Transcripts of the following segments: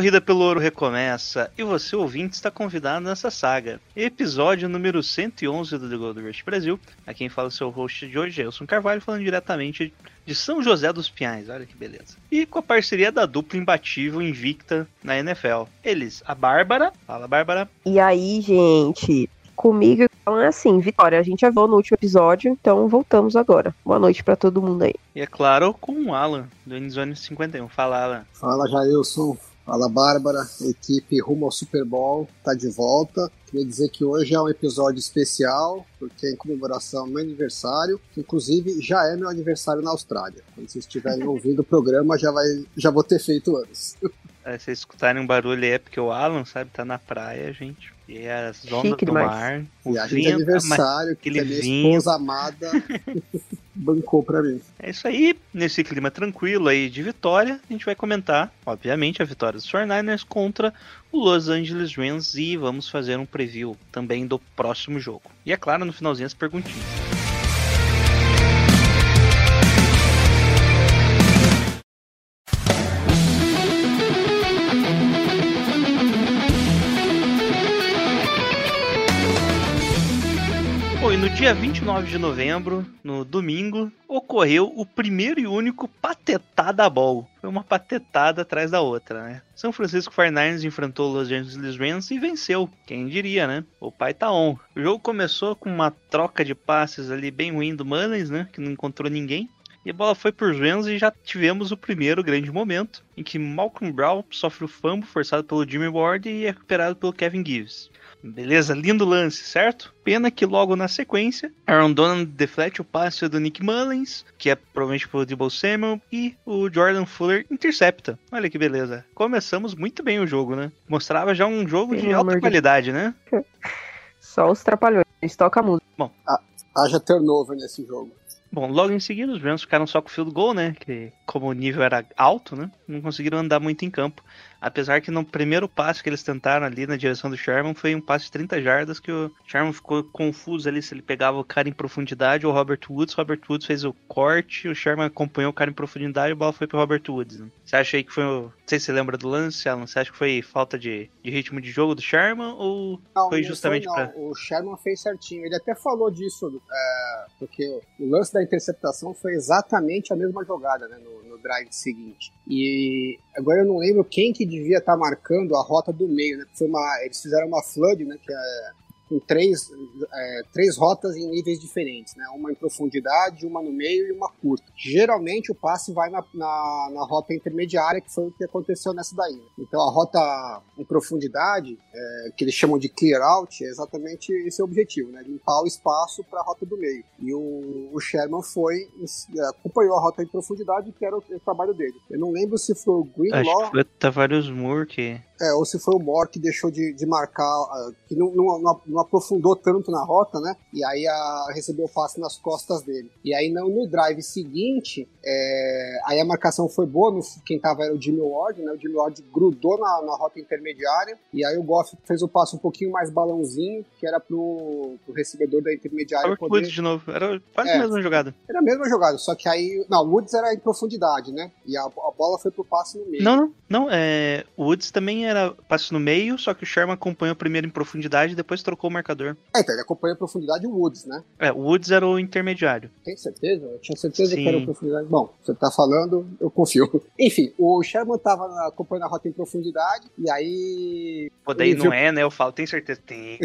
Corrida pelo Ouro recomeça e você, ouvinte, está convidado nessa saga. Episódio número 111 do The Gold Rush Brasil. A quem fala o seu host de hoje é Elson Carvalho, falando diretamente de São José dos Pinhais. Olha que beleza. E com a parceria da dupla imbatível invicta na NFL. Eles, a Bárbara. Fala, Bárbara. E aí, gente? Comigo é assim, Vitória, a gente já viu no último episódio, então voltamos agora. Boa noite pra todo mundo aí. E é claro, com o Alan, do Endzone 51. Fala, Alan. Fala Jailson, fala Bárbara, equipe rumo ao Super Bowl, tá de volta. Queria dizer que hoje é um episódio especial, porque é em comemoração ao meu aniversário, que inclusive já é meu aniversário na Austrália. Quando vocês estiverem ouvindo o programa, já, vai, já vou ter feito anos. É, se vocês escutarem um barulho é porque o Alan, sabe, tá na praia, gente. E as ondas Chique do demais. mar. o Viagem de vento, aniversário, que a minha vinho. esposa amada bancou pra mim. É isso aí, nesse clima tranquilo aí de vitória, a gente vai comentar, obviamente, a vitória dos 49ers contra o Los Angeles Rams e vamos fazer um preview também do próximo jogo. E é claro, no finalzinho as perguntinhas. No dia 29 de novembro, no domingo, ocorreu o primeiro e único patetada ball. Foi uma patetada atrás da outra, né? São Francisco 49ers enfrentou Los Angeles Rams e venceu. Quem diria, né? O pai tá on. O jogo começou com uma troca de passes ali bem ruim do Mullins, né? Que não encontrou ninguém. E a bola foi por Rams e já tivemos o primeiro grande momento, em que Malcolm Brown sofre o fumble forçado pelo Jimmy Ward e é recuperado pelo Kevin Gibbs. Beleza, lindo lance, certo? Pena que logo na sequência, Aaron Donald deflete o passe do Nick Mullins, que é provavelmente pelo Debo Samuel, e o Jordan Fuller intercepta. Olha que beleza. Começamos muito bem o jogo, né? Mostrava já um jogo de Pelo alta de qualidade, né? Só os trapalhões, toca a música. Haja turnover nesse jogo. Bom, logo em seguida os Rams ficaram só com o field goal, né? Que como o nível era alto, né? Não conseguiram andar muito em campo. Apesar que no primeiro passe que eles tentaram ali na direção do Sherman foi um passe de 30 jardas que o Sherman ficou confuso ali se ele pegava o cara em profundidade ou o Robert Woods. Robert Woods fez o corte, o Sherman acompanhou o cara em profundidade e a bola foi pro Robert Woods. né? Você acha aí que foi. o- Não sei se você lembra do lance, Alan. Você acha que foi falta de, de ritmo de jogo do Sherman ou Não, foi não justamente não. pra. O Sherman fez certinho. Ele até falou disso, é, porque o lance da interceptação foi exatamente a mesma jogada né, no, no drive seguinte. E agora eu não lembro quem que devia estar marcando a rota do meio, né? Foi uma, eles fizeram uma flood, né? Que é com três, é, três rotas em níveis diferentes, né? Uma em profundidade, uma no meio e uma curta. Geralmente o passe vai na, na, na rota intermediária, que foi o que aconteceu nessa daí. né? Então a rota em profundidade, é, que eles chamam de clear out, é exatamente esse o objetivo, né? Limpar o espaço para a rota do meio. E o, o Sherman foi, é, acompanhou a rota em profundidade, que era o, o trabalho dele. Eu não lembro se foi o Greenlaw Acho que foi o Tavares Moore que. É, ou se foi o Moore que deixou de, de marcar, ah, que não, não, não- aprofundou tanto na rota, né? E aí a, recebeu o passe nas costas dele. E aí no, no drive seguinte, é, aí a marcação foi boa, no, quem tava era o Jimmy Ward, né? O Jimmy Ward grudou na, na rota intermediária, e aí o Goff fez o passe um pouquinho mais balãozinho, que era pro, pro recebedor da intermediária Robert poder... Woods de novo. Era quase É. a mesma jogada. Era a mesma jogada, só que aí... Não, o Woods era em profundidade, né? E a, a bola foi pro passe no meio. Não, não, não. É, o Woods também era passe no meio, só que o Sherman acompanhou primeiro em profundidade e depois trocou o marcador. É, então ele acompanha a profundidade o Woods, né? É, o Woods era o intermediário. Tem certeza? Eu tinha certeza Sim. que era em profundidade. Bom, você tá falando, eu confio. Enfim, o Sherman tava acompanhando a rota em profundidade, e aí. Pô, daí não viu- é, né? Eu falo, tem certeza? Tem.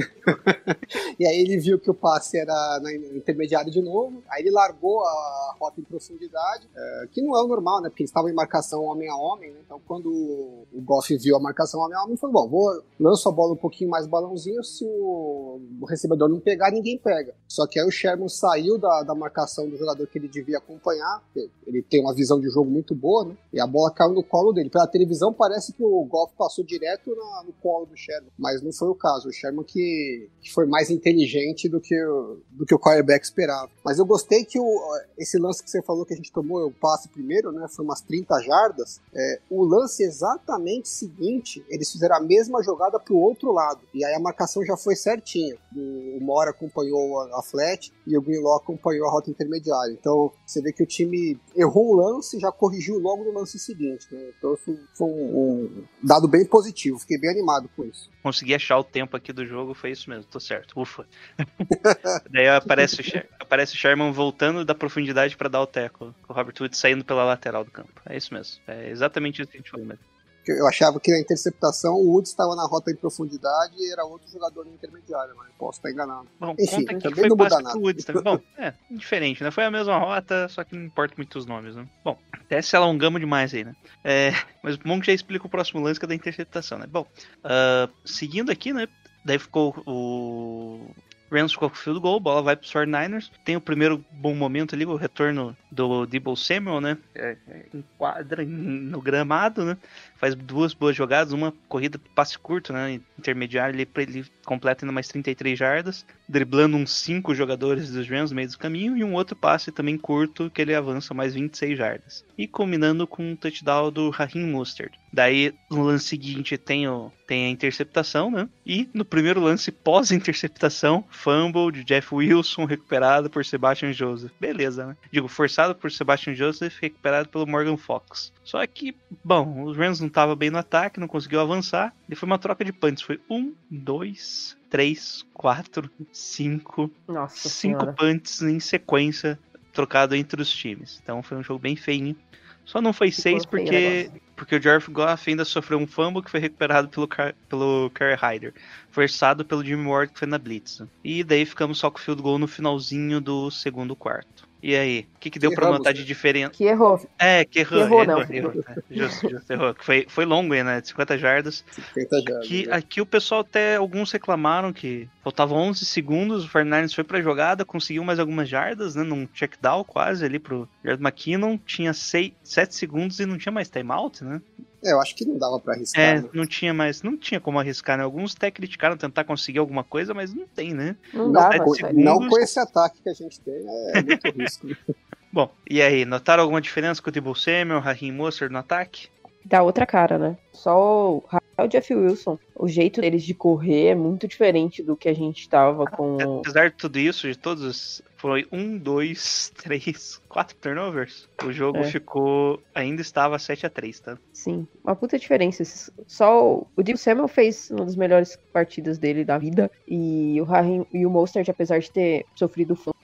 E aí ele viu que o passe era na intermediário de novo, aí ele largou a rota em profundidade, é, que não é o normal, né? Porque eles estavam em marcação homem a homem, né? Então quando o Goff viu a marcação homem a homem, ele falou: bom, vou lanço a bola um pouquinho mais balãozinho, se o recebedor não pegar, ninguém pega. Só que aí o Sherman saiu da, da marcação do jogador que ele devia acompanhar, ele tem uma visão de jogo muito boa, né? E a bola caiu no colo dele. Pela televisão parece que o Golf passou direto no colo do Sherman, mas não foi o caso. O Sherman que, que foi mais inteligente do que, o- do que o quarterback esperava. Mas eu gostei que o, esse lance que você falou que a gente tomou, o passe primeiro, né? Foi umas 30 jardas. É, o lance exatamente seguinte, eles fizeram a mesma jogada pro outro lado. E aí a marcação já foi certinha. O, Mora acompanhou a, flat e o Greenlaw acompanhou a rota intermediária. Então você vê que o time errou o lance e já corrigiu logo no lance seguinte. Né? Então foi, um, um dado bem positivo. Fiquei bem animado com isso. Consegui achar o tempo aqui do jogo, foi isso mesmo, tô certo. Ufa. Daí aparece o, aparece o Sherman voltando da profundidade pra dar o teco. O Robert Woods saindo pela lateral do campo. É isso mesmo. É exatamente isso que a gente falou mesmo. Eu achava que na interceptação o Woods estava na rota em profundidade e era outro jogador na intermediária, mas posso estar enganado. Bom, Enfim, conta que também foi não muda nada. Woods também. Bom, é, diferente, né? Foi a mesma rota, só que não importa muito os nomes, né? Bom, até se alongamos demais aí, né? É, mas o Monk já explica o próximo lance que é da interceptação, né? Bom, ah, seguindo aqui, né? Daí ficou o. Rams ficou com o field goal, bola vai pro 49ers. Tem o primeiro bom momento ali, o retorno do Debo Samuel, né? É, é, enquadra no gramado, né? Faz duas boas jogadas, uma corrida passe curto, né? Intermediário, ele, ele completa ainda mais 33 jardas, driblando uns 5 jogadores dos Rams no meio do caminho, e um outro passe também curto, que ele avança mais 26 jardas. E combinando com um touchdown do Raheem Mostert. Daí, no lance seguinte, tem, o, tem a interceptação, né? E no primeiro lance pós-interceptação, fumble de Jeff Wilson, recuperado por Sebastian Joseph. Beleza, né? Digo, forçado por Sebastian Joseph, recuperado pelo Morgan Fox. Só que, bom, os Rams não estavam bem no ataque, não conseguiu avançar. E foi uma troca de punts. Foi um, dois, três, quatro, cinco, Nossa cinco senhora. punts em sequência trocado entre os times. Então foi um jogo bem feinho. Só não foi Ficou seis o porque, negócio. porque o Jared Goff ainda sofreu um fumble que foi recuperado pelo, Car pelo Kerry Hyder. Forçado pelo Jimmy Ward que foi na Blitz. E daí ficamos só com o field goal no finalzinho do segundo quarto. E aí, o que, que deu pra notar né? de diferença? Que errou. É, que errou, Errou, errou, não. errou, é, justo, justo, errou. Que Foi, foi longo aí, né? De 50 jardas. 50 jardas. Aqui, né? aqui o pessoal até, alguns reclamaram que faltavam 11 segundos, o Fernandes foi pra jogada, conseguiu mais algumas jardas, né? Num check down quase ali pro Jared McKinnon, tinha 6, 7 segundos e não tinha mais timeout, né? É, eu acho que não dava pra arriscar. É, né? não tinha mais, não tinha como arriscar, né? Alguns até criticaram tentar conseguir alguma coisa, mas não tem, né? Não Não, segundos. não com esse ataque que a gente tem, é muito risco. Bom, e aí, notaram alguma diferença com o Debo Samuel, Raheem Mostert no ataque? Dá outra cara, né? Só o Rafael Jeff Wilson. O jeito deles de correr é muito diferente do que a gente tava com. Apesar de tudo isso, de todos, os- foi um, dois, três, quatro turnovers. O jogo É. ficou, ainda estava 7 a 3 tá? Sim, uma puta diferença. Só o Diego Samuel fez uma das melhores partidas dele da vida. E o Raheem e o Mostert, apesar de ter sofrido o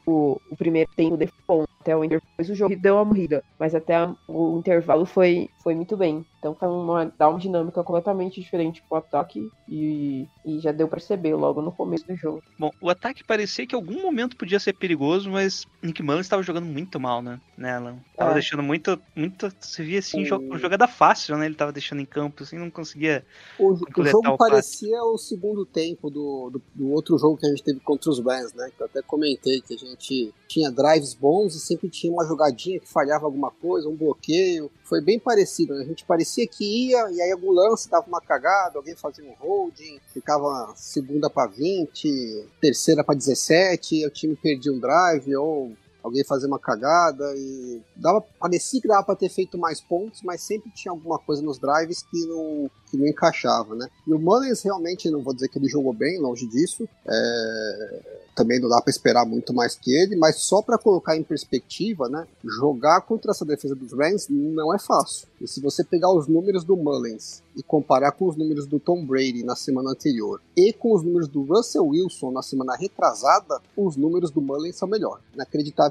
o primeiro tempo foi bom. Até o intervalo, o jogo deu uma morrida. Mas até a- o intervalo foi, foi muito bem. Então foi uma, dá uma dinâmica completamente diferente pro ataque. E, e já deu pra perceber logo no começo do jogo. Bom, o ataque parecia que em algum momento podia ser perigoso, mas Nick Mullins estava jogando muito mal, né? Alan? Tava É. deixando muito, muito. Você via assim, O- jo- jogada fácil, né? Ele tava deixando em campo, assim, não conseguia. O, o jogo o passe. parecia o segundo tempo do, do, do outro jogo que a gente teve contra os Rams, né? Que eu até comentei que a gente tinha drives bons e sempre tinha uma jogadinha que falhava alguma coisa, um bloqueio. Foi bem parecido, né? A gente parecia que ia e aí algum lance dava uma cagada, alguém fazia um holding, ficava segunda para 20, terceira para 17, e o time perdia um drive ou alguém fazia uma cagada e dava, parecia que dava para ter feito mais pontos, mas sempre tinha alguma coisa nos drives que não, que não encaixava, né? E o Mullins realmente, não vou dizer que ele jogou bem, longe disso, é, também não dá para esperar muito mais que ele, mas só para colocar em perspectiva, né? Jogar contra essa defesa dos Rams não é fácil. E se você pegar os números do Mullins e comparar com os números do Tom Brady na semana anterior e com os números do Russell Wilson na semana retrasada, os números do Mullins são melhores,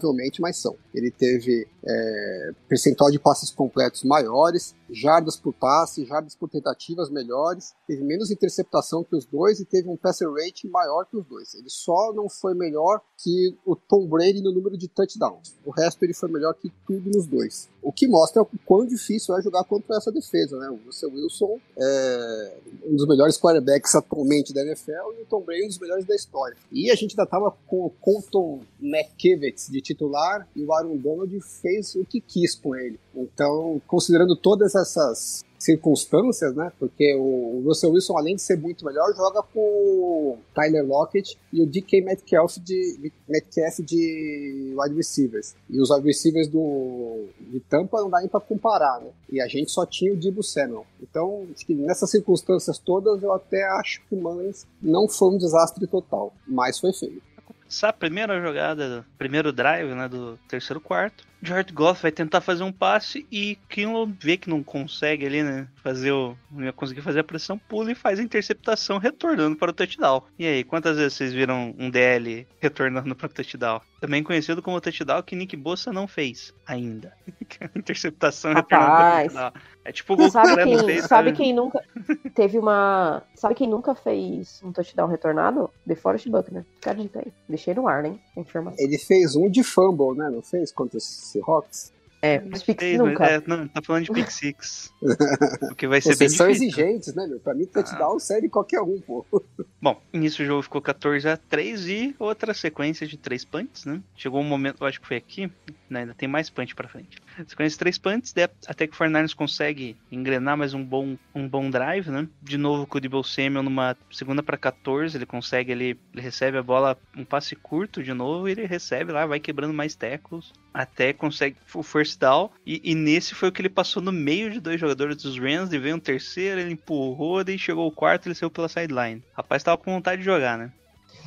inacreditavelmente, mas são. Ele teve é, percentual de passes completos maiores, jardas por passe, jardas por tentativas melhores, teve menos interceptação que os dois e teve um passer rate maior que os dois. Ele só não foi melhor que o Tom Brady no número de touchdowns. O resto ele foi melhor que tudo nos dois. O que mostra o quão difícil é jogar contra essa defesa, né? O Russell Wilson é, um dos melhores quarterbacks atualmente da NFL e o Tom Brady um dos melhores da história. E a gente ainda tava com o Colton McKivitz de titular e o Aaron Donald fez o que quis com ele. Então, considerando todas essas circunstâncias, né? Porque o Russell Wilson, além de ser muito melhor, joga com o Tyler Lockett e o DK Metcalf de, Metcalf de wide receivers. E os wide receivers do, de Tampa não dá nem pra comparar, né? E a gente só tinha o Dibu Samuel. Então, acho que nessas circunstâncias todas, eu até acho que o Mans não foi um desastre total, mas foi feio. Essa primeira jogada, primeiro drive, né, do terceiro quarto, Jared Goff vai tentar fazer um passe e Kinlaw vê que não consegue ali, né? Fazer o. Não ia conseguir fazer a pressão, pula e faz a interceptação retornando para o touchdown. E aí, quantas vezes vocês viram um DL retornando para o touchdown? Também conhecido como touchdown que Nick Bossa não fez ainda. interceptação retornando para o touchdown. É tipo o gol sabe que o quem, fez. sabe quem nunca teve uma. Sabe quem nunca fez um touchdown retornado? The Forest Buckner. Fica a dica aí. Deixei no ar, né? Informação. Ele fez um de fumble, né? Não fez? Contra os Seahawks? É, os Pix mas- nunca. É, não, tá falando de Pick Six. o que vai ser Vocês bem são difícil. exigentes, né, meu? Pra mim, touchdown serve qualquer um, pô. Bom, início o jogo ficou 14 a 3 e outra sequência de três punts, né? Chegou um momento, eu acho que foi aqui, né? ainda tem mais punch pra frente. Sequência de três punts, até que o Fernandes consegue engrenar mais um bom, um bom drive, né? De novo com o Debo Samuel numa segunda pra 14, ele consegue ali, ele recebe a bola, um passe curto de novo, e ele recebe lá, vai quebrando mais tackles, até consegue o first down, e, e nesse foi o que ele passou no meio de dois jogadores dos Rams, e veio um terceiro, ele empurrou, daí chegou o quarto, ele saiu pela sideline. Rapaz tava com vontade de jogar, né?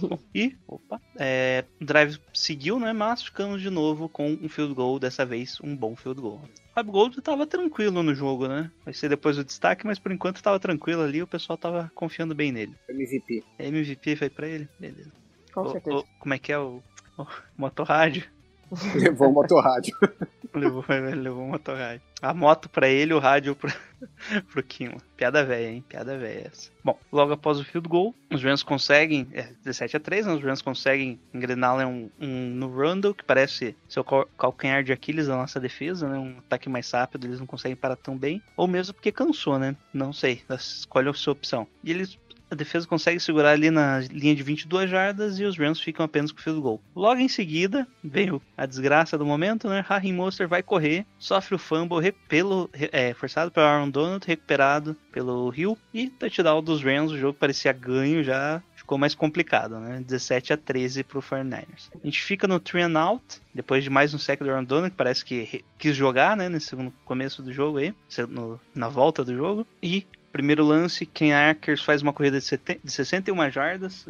Bom, e, opa, é, o drive seguiu, né? Mas ficamos de novo com um field goal, dessa vez um bom field goal. O Rob Gold tava tranquilo no jogo, né? Vai ser depois o destaque, mas por enquanto tava tranquilo ali, o pessoal tava confiando bem nele. MVP. MVP foi pra ele? Beleza. Com O- certeza. o- como é que é o, o motorrádio? Levou o motorrádio. Levou, levou o motorrádio. A moto pra ele, o rádio pro, pro Kinla. Piada velha, hein? Piada velha essa. Bom, logo após o field goal, os Rams conseguem, é 17 a 3, né? Os Rams conseguem engrenar lá um, um no Rundle, que parece cal- calcanhar de Aquiles da nossa defesa, né? Um ataque mais rápido, eles não conseguem parar tão bem. Ou mesmo porque cansou, né? Não sei. Escolhe a sua opção. E eles a defesa consegue segurar ali na linha de 22 jardas e os Rams ficam apenas com o field goal. Logo em seguida, veio a desgraça do momento, né? Raheem Monster vai correr, sofre o fumble pelo, é, forçado pelo Aaron Donald, recuperado pelo Hill e touchdown dos Rams. O jogo parecia ganho já. Ficou mais complicado, né? 17 a 13 pro 49ers. A gente fica no three and out, depois de mais um sec do Aaron Donald, que parece que quis jogar, né? Nesse segundo começo do jogo aí, no- na volta do jogo. E Primeiro lance, Ken Akers faz uma corrida de, seten- de 61 jardas,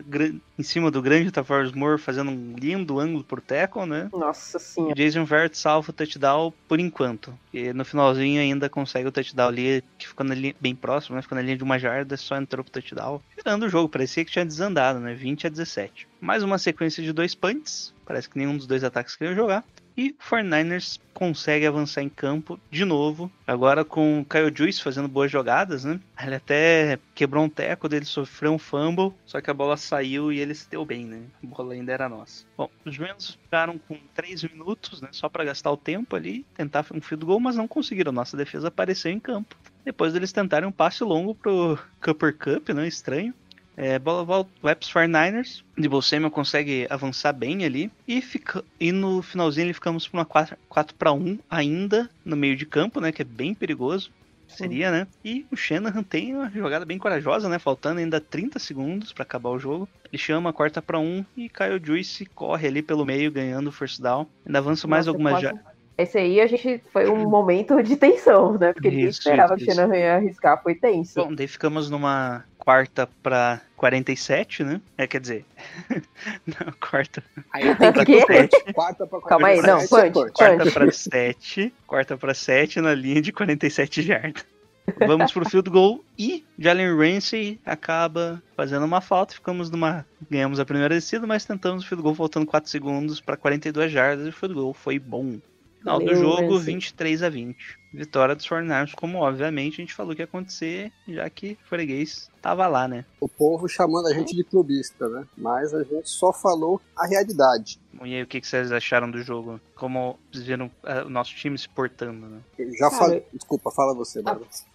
em cima do grande Tavares Moore, fazendo um lindo ângulo pro tackle, né? Nossa senhora. Jason Verrett salva o touchdown por enquanto. E no finalzinho ainda consegue o touchdown ali, que ficou na linha, bem próximo, né? Ficou na linha de uma jarda, só entrou pro touchdown. Virando o jogo, parecia que tinha desandado, né? 20 a 17. Mais uma sequência de dois punts. Parece que nenhum dos dois ataques queria jogar. E o 49ers consegue avançar em campo de novo. Agora com o Kyle Juice fazendo boas jogadas, né? Ele até quebrou um teco dele, sofreu um fumble. Só que a bola saiu e ele se deu bem, né? A bola ainda era nossa. Bom, os Rams ficaram com 3 minutos, né? Só para gastar o tempo ali, tentar um field goal, mas não conseguiram. Nossa defesa apareceu em campo. Depois deles tentarem um passe longo pro Cooper Cup, né? Estranho. É, bola volta, vai pros 49ers. Debo Samuel consegue avançar bem ali. E, fica, e no finalzinho ele ficamos pra uma 4, 4 para 1 ainda no meio de campo, né? Que é bem perigoso. Seria, né? E o Shanahan tem uma jogada bem corajosa, né? Faltando ainda 30 segundos pra acabar o jogo. Ele chama a quarta para 1 e Kyle Juice corre ali pelo meio, ganhando o first down. Ainda avança mais Nossa, algumas quase- jardas. Esse aí a gente foi um momento de tensão, né? Porque ninguém esperava isso, que o Shanahan ia arriscar, foi tenso. Bom, daí ficamos numa quarta pra 47, né? É, quer dizer. Não, quarta. Aí tem O quê? que quarta pra Calma aí, não, 47 punch. Quarta punch. pra 7. Quarta pra 7 na linha de 47 jardas. Vamos pro field goal e Jalen Ramsey acaba fazendo uma falta. Ficamos numa. Ganhamos a primeira descida, mas tentamos o field goal faltando 4 segundos para 42 jardas e o field goal foi bom. Final do jogo, Ramsey. 23 a 20. Vitória dos 49ers, como obviamente a gente falou que ia acontecer, já que o freguês tava lá, né? O povo chamando a gente de clubista, né? Mas a gente só falou a realidade. E aí, o que vocês acharam do jogo? Como vocês viram ah, o nosso time se portando, né? Eu já Cara, falei. Desculpa, fala você, Bárbara. Ah,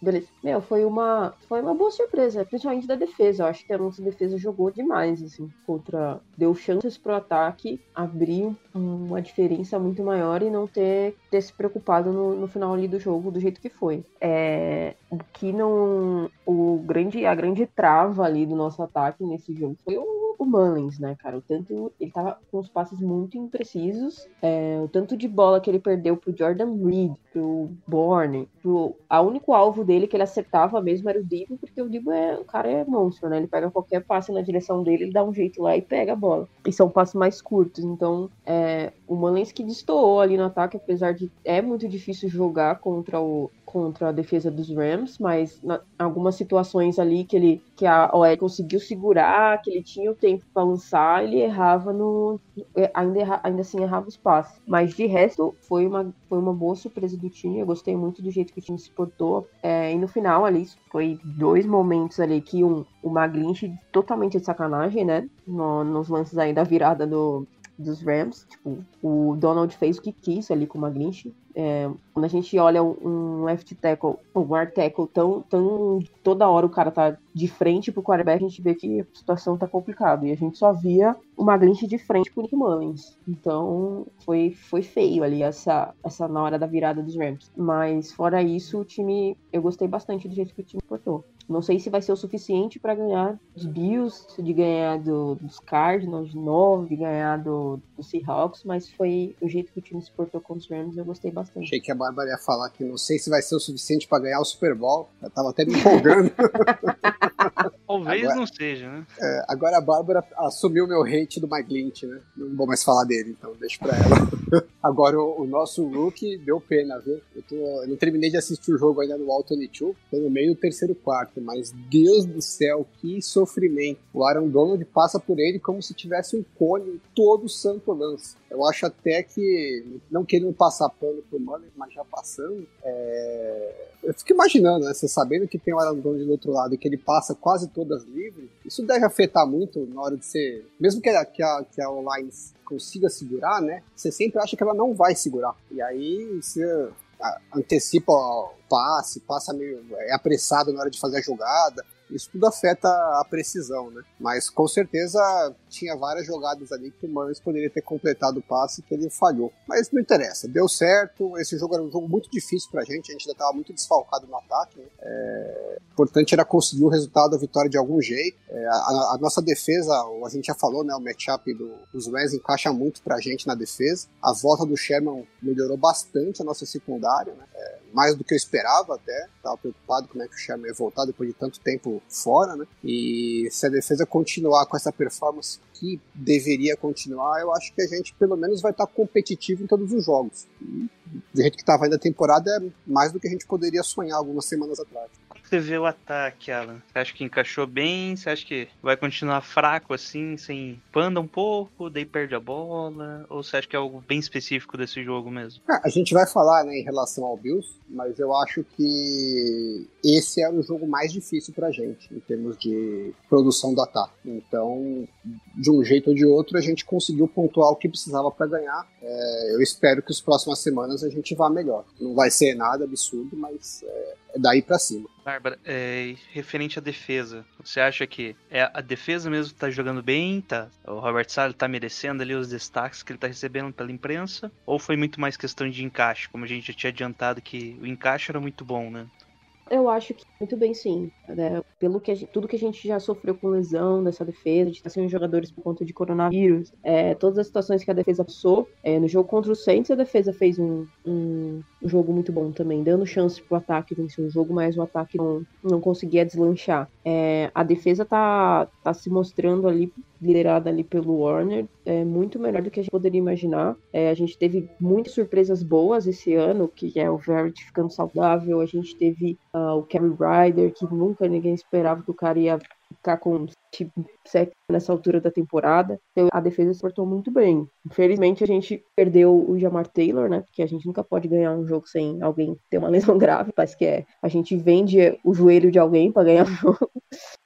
beleza. Meu, foi uma, foi uma boa surpresa, principalmente da defesa. Eu acho que a nossa defesa jogou demais, assim, contra. Deu chances pro ataque abrir uma diferença muito maior e não ter, ter se preocupado no, no final ali do jogo do jeito que foi. É, o que não. O grande, a grande trava ali do nosso ataque nesse jogo foi o, o Mullins, né, cara? O tanto. Ele tava com os passes muito imprecisos. É, o tanto de bola que ele perdeu pro Jordan Reed, pro Bourne, pro. A único alvo dele que ele acertava mesmo era o Divo, porque o Divo é. O cara é monstro, né? Ele pega qualquer passe na direção dele, ele dá um jeito lá e pega a bola. E são passes mais curtos. Então, é, o que destoou ali no ataque, apesar de. É muito difícil jogar contra o, contra a defesa dos Rams, mas em algumas situações ali que ele que a OL conseguiu segurar, que ele tinha o tempo para lançar, ele errava no é, ainda erra, ainda assim errava os passes. Mas de resto foi uma foi uma boa surpresa do time. Eu gostei muito do jeito que o time se portou. É, e no final ali foi dois momentos ali que um o Maglinch totalmente de sacanagem, né? No, nos lances aí da virada do dos Rams. Tipo, o Donald fez o que quis ali com o Maglinch. É, quando a gente olha um left tackle, um art tackle tão, tão toda hora o cara tá de frente pro quarterback, a gente vê que a situação tá complicada. E a gente só via o Maglinch de frente pro Nick Mullins. Então foi, foi feio ali essa, essa na hora da virada dos Rams. Mas fora isso, o time. Eu gostei bastante do jeito que o time portou. Não sei se vai ser o suficiente para ganhar dos Bills, de ganhar do, dos Cardinals de novo, de ganhar do, do Seahawks, mas foi o jeito que o time se portou com os Rams, eu gostei bastante. Achei que a Bárbara ia falar que não sei se vai ser o suficiente para ganhar o Super Bowl. Eu tava até me empolgando. Talvez Agora- não seja, né? É, agora a Bárbara assumiu meu hate do Mike Lynch, né? Não vou mais falar dele, então deixa pra ela. agora o, o nosso rookie deu pena, viu? Eu, tô- eu não terminei de assistir o jogo ainda no Alto 22, tô no meio do terceiro quarto, mas Deus do céu, que sofrimento. O Aaron Donald passa por ele como se tivesse um cone em todo santo lance. Eu acho até que, não querendo passar pano pro Mullen, mas já passando, é, eu fico imaginando, né? Você sabendo que tem o Aaron Donald do outro lado e que ele passa quase todas livres, isso deve afetar muito na hora de ser. Mesmo que a, que a, que a online consiga segurar, né? Você sempre acha que ela não vai segurar. E aí você antecipa o passe, passa meio. é apressado na hora de fazer a jogada. Isso tudo afeta a precisão, né? Mas com certeza tinha várias jogadas ali que o Mullins poderia ter completado o passe que ele falhou. Mas não interessa, deu certo. Esse jogo era um jogo muito difícil pra gente, a gente ainda estava muito desfalcado no ataque. Né? É... O importante era conseguir o resultado, a vitória de algum jeito. É, a, a nossa defesa, a gente já falou, né? O matchup do, dos Rams encaixa muito pra gente na defesa. A volta do Sherman melhorou bastante a nossa secundária, né? É, mais do que eu esperava até. Tava preocupado como é que o Sherman ia voltar depois de tanto tempo fora, né? E se a defesa continuar com essa performance que deveria continuar, eu acho que a gente pelo menos vai estar competitivo em todos os jogos. E, do jeito que estava ainda a temporada, é mais do que a gente poderia sonhar algumas semanas atrás. Você vê o ataque, Alan? Você acha que encaixou bem? Você acha que vai continuar fraco assim, sem panda um pouco, daí perde a bola? Ou você acha que é algo bem específico desse jogo mesmo? Ah, a gente vai falar né, em relação ao Bills, mas eu acho que esse era o jogo mais difícil pra gente, em termos de produção do ataque. Então, de um jeito ou de outro, a gente conseguiu pontuar o que precisava para ganhar. É, eu espero que as próximas semanas a gente vá melhor. Não vai ser nada absurdo, mas é, é daí para cima. Bárbara, é, referente à defesa, você acha que é a defesa mesmo tá jogando bem? Tá, o Robert Saleh tá merecendo ali os destaques que ele tá recebendo pela imprensa? Ou foi muito mais questão de encaixe, como a gente já tinha adiantado que o encaixe era muito bom, né? Eu acho que muito bem sim. Né? Pelo que gente- tudo que a gente já sofreu com lesão dessa defesa, de estar sem os jogadores por conta de coronavírus, é, todas as situações que a defesa passou. é, no jogo contra o Saints, a defesa fez um, um, um jogo muito bom também, dando chance pro ataque vencer o jogo, mas o ataque não, não conseguia deslanchar. É, a defesa tá, tá se mostrando ali, liderada ali pelo Warner, é muito melhor do que a gente poderia imaginar. É, a gente teve muitas surpresas boas esse ano, que é o Verity ficando saudável, a gente teve ah, o Kevin Ryder, que nunca ninguém esperava que o cara ia ficar com tipo, nessa altura da temporada. Então, a defesa se portou muito bem. Infelizmente, a gente perdeu o Jamar Taylor, né? Porque a gente nunca pode ganhar um jogo sem alguém ter uma lesão grave. Parece que é. A gente vende o joelho de alguém para ganhar jogo.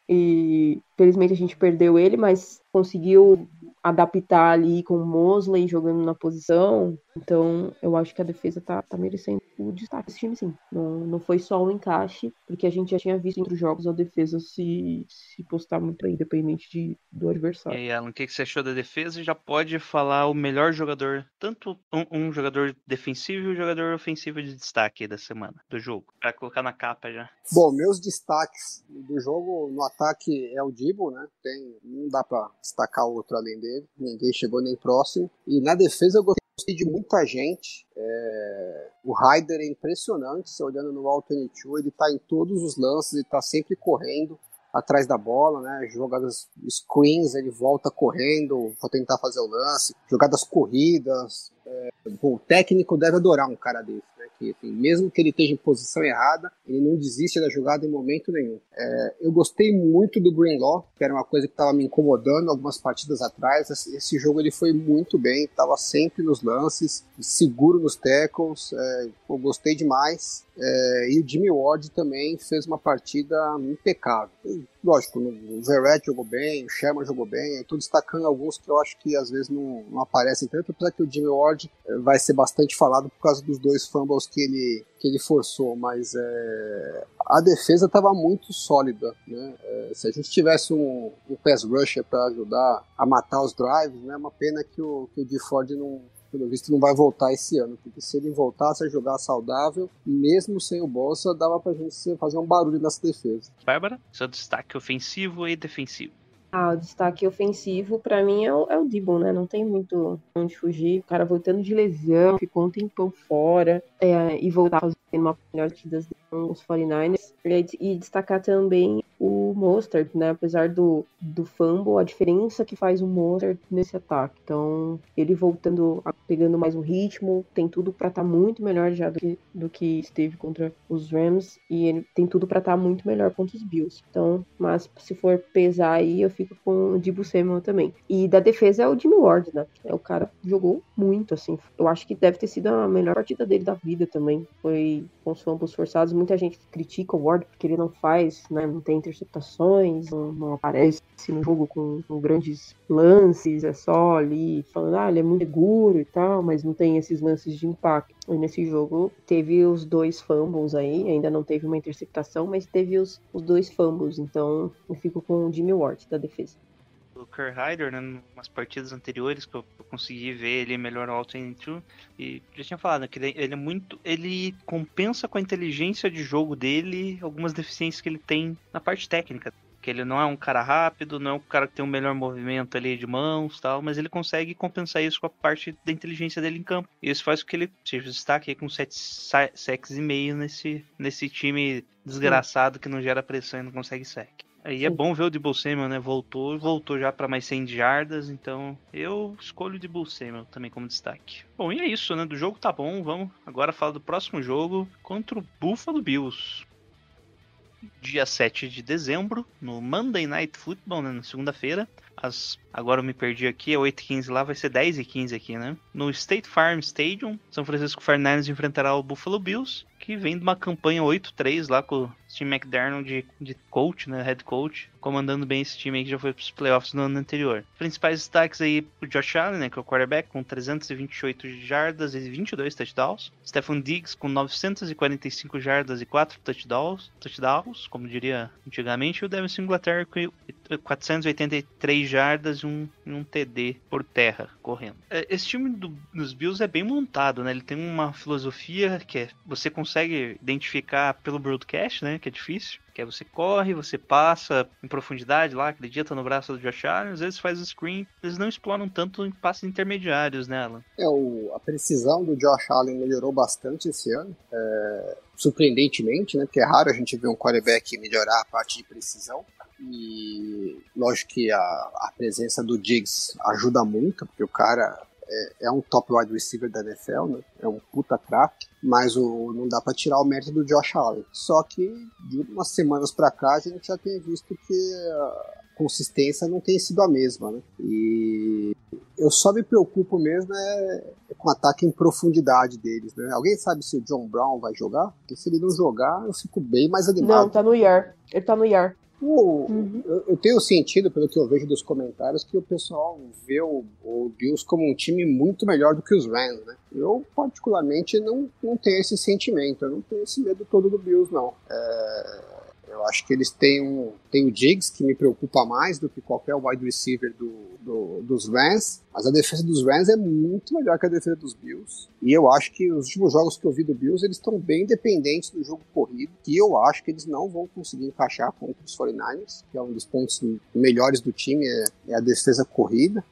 E felizmente a gente perdeu ele, mas conseguiu adaptar ali com o Mosley jogando na posição. Então, eu acho que a defesa tá, tá merecendo o destaque desse time, sim. Não, não foi só um encaixe, porque a gente já tinha visto entre os jogos a defesa se, se postar muito bem, independente de, do E adversário. aí, Alan, o que que você achou da defesa? Já pode falar o melhor jogador, tanto um, um jogador defensivo e um jogador ofensivo de destaque da semana, do jogo. Pra colocar na capa já. Bom, meus destaques do jogo no ataque é o Dibo, né? Tem, não dá pra destacar outro além dele. Ninguém chegou nem próximo. E na defesa eu gostei de muita gente. É, O Ryder é impressionante, você olhando no All 22, ele tá em todos os lances, ele tá sempre correndo atrás da bola, né? Jogadas screens, ele volta correndo para tentar fazer o lance. Jogadas corridas. é, bom, o técnico deve adorar um cara desse, mesmo que ele esteja em posição errada, ele não desiste da jogada em momento nenhum. É, eu gostei muito do Greenlaw, que era uma coisa que estava me incomodando algumas partidas atrás. Esse jogo ele foi muito bem, estava sempre nos lances, seguro nos tackles. É, eu gostei demais. É, e o Jimmy Ward também fez uma partida impecável. E, lógico, o Verrett jogou bem, o Sherman jogou bem. Estou destacando alguns que eu acho que às vezes não, não aparecem tanto, apesar que o Jimmy Ward eh, vai ser bastante falado por causa dos dois fumbles que ele, que ele forçou, mas é, a defesa estava muito sólida. Né? É, se a gente tivesse um, um pass rusher para ajudar a matar os drives, né? é uma pena que o, que o D. Ford não, pelo visto não vai voltar esse ano, porque se ele voltasse a jogar saudável, mesmo sem o Bolsa, dava pra gente fazer um barulho nessa defesa. Bárbara, seu destaque ofensivo e defensivo. Ah, o destaque ofensivo, pra mim, é o, é o Dibon, né? Não tem muito onde fugir. O cara voltando de lesão, ficou um tempão fora, é, e voltar fazendo uma melhor partidas os 49ers. E, destacar também o Mostert, né? Apesar do, do fumble, a diferença que faz o Mostert nesse ataque. Então, ele voltando, pegando mais um ritmo, tem tudo pra estar muito melhor já do que, do que esteve contra os Rams. E ele tem tudo pra estar muito melhor contra os Bills. Então, mas se for pesar aí, eu fico com o Dibu Samuel também. E da defesa é o Jimmy Ward, né? É, o cara jogou muito, assim. Eu acho que deve ter sido a melhor partida dele da vida também. Foi com os fumbles forçados. Muita gente critica o Ward porque ele não faz, né? Não tem interceptações, não, não aparece no jogo com, com grandes lances, é só ali falando, ah, ele é muito seguro e tal, mas não tem esses lances de impacto. E nesse jogo teve os dois fumbles aí, ainda não teve uma interceptação, mas teve os, os dois fumbles, então eu fico com o Jimmy Ward da defesa. O Kerr Hyder, né, umas partidas anteriores que eu, consegui ver ele melhor no All 22 e já tinha falado que ele, ele é muito, ele compensa com a inteligência de jogo dele algumas deficiências que ele tem na parte técnica. Que ele não é um cara rápido, não é um cara que tem um melhor movimento ali de mãos tal, mas ele consegue compensar isso com a parte da inteligência dele em campo. E isso faz com que ele seja destaque com 7 sacks e meio nesse, nesse time desgraçado que não gera pressão e não consegue sack. Aí é bom ver o Debo Samuel, né? Voltou, voltou já para mais 100 jardas, então eu escolho o Debo Samuel também como destaque. Bom, e é isso, né? Do jogo tá bom, vamos agora falar do próximo jogo contra o Buffalo Bills. Dia 7 de dezembro, no Monday Night Football, né? Na segunda-feira. As... Agora eu me perdi aqui, é 8h15 lá, vai ser 10h15 aqui, né? No State Farm Stadium, São Francisco 49ers enfrentará o Buffalo Bills, que vem de uma campanha 8-3 lá com Tim McDermott de, de coach, né? Head coach, comandando bem esse time aí que já foi pros playoffs no ano anterior. Principais destaques aí o Josh Allen, né? Que é o quarterback, com 328 jardas e 22 touchdowns. Stephen Diggs com 945 jardas e 4 touchdowns, touchdowns como diria antigamente. E o Devin Singletary com 483 jardas e um, um TD por terra, correndo. É, Esse time do- dos Bills é bem montado, né? Ele tem uma filosofia que é, você consegue identificar pelo broadcast, né? Que é difícil. Que é você corre, você passa em profundidade lá, acredita no braço do Josh Allen, às vezes faz o screen. Eles não exploram tanto em passes intermediários, né, Alan? É, o, a precisão do Josh Allen melhorou bastante esse ano, é, surpreendentemente, né? Porque é raro a gente ver um quarterback melhorar a parte de precisão. E lógico que a, a presença do Diggs ajuda muito, porque o cara é, é um top wide receiver da NFL, né? É um puta craque, mas o, não dá pra tirar o mérito do Josh Allen. Só que de umas semanas pra cá a gente já tem visto que a consistência não tem sido a mesma, né? E eu só me preocupo mesmo é com o ataque em profundidade deles, né? Alguém sabe se o John Brown vai jogar? Porque se ele não jogar, eu fico bem mais Não, animado. tá no IAR. Ele tá no IAR. O- Uhum. eu, eu tenho sentido, pelo que eu vejo dos comentários, que o pessoal vê o, o Bills como um time muito melhor do que os Rams, né? Eu, particularmente, não, não tenho esse sentimento. Eu não tenho esse medo todo do Bills, não. É, eu acho que eles têm, um, têm o Diggs, que me preocupa mais do que qualquer wide receiver do, do- dos Rams. Mas a defesa dos Rams é muito melhor que a defesa dos Bills. E eu acho que os últimos jogos que eu vi do Bills, eles estão bem dependentes do jogo corrido. Que eu acho que eles não vão conseguir encaixar contra os 49ers, que é um dos pontos melhores do time, é, é a defesa corrida.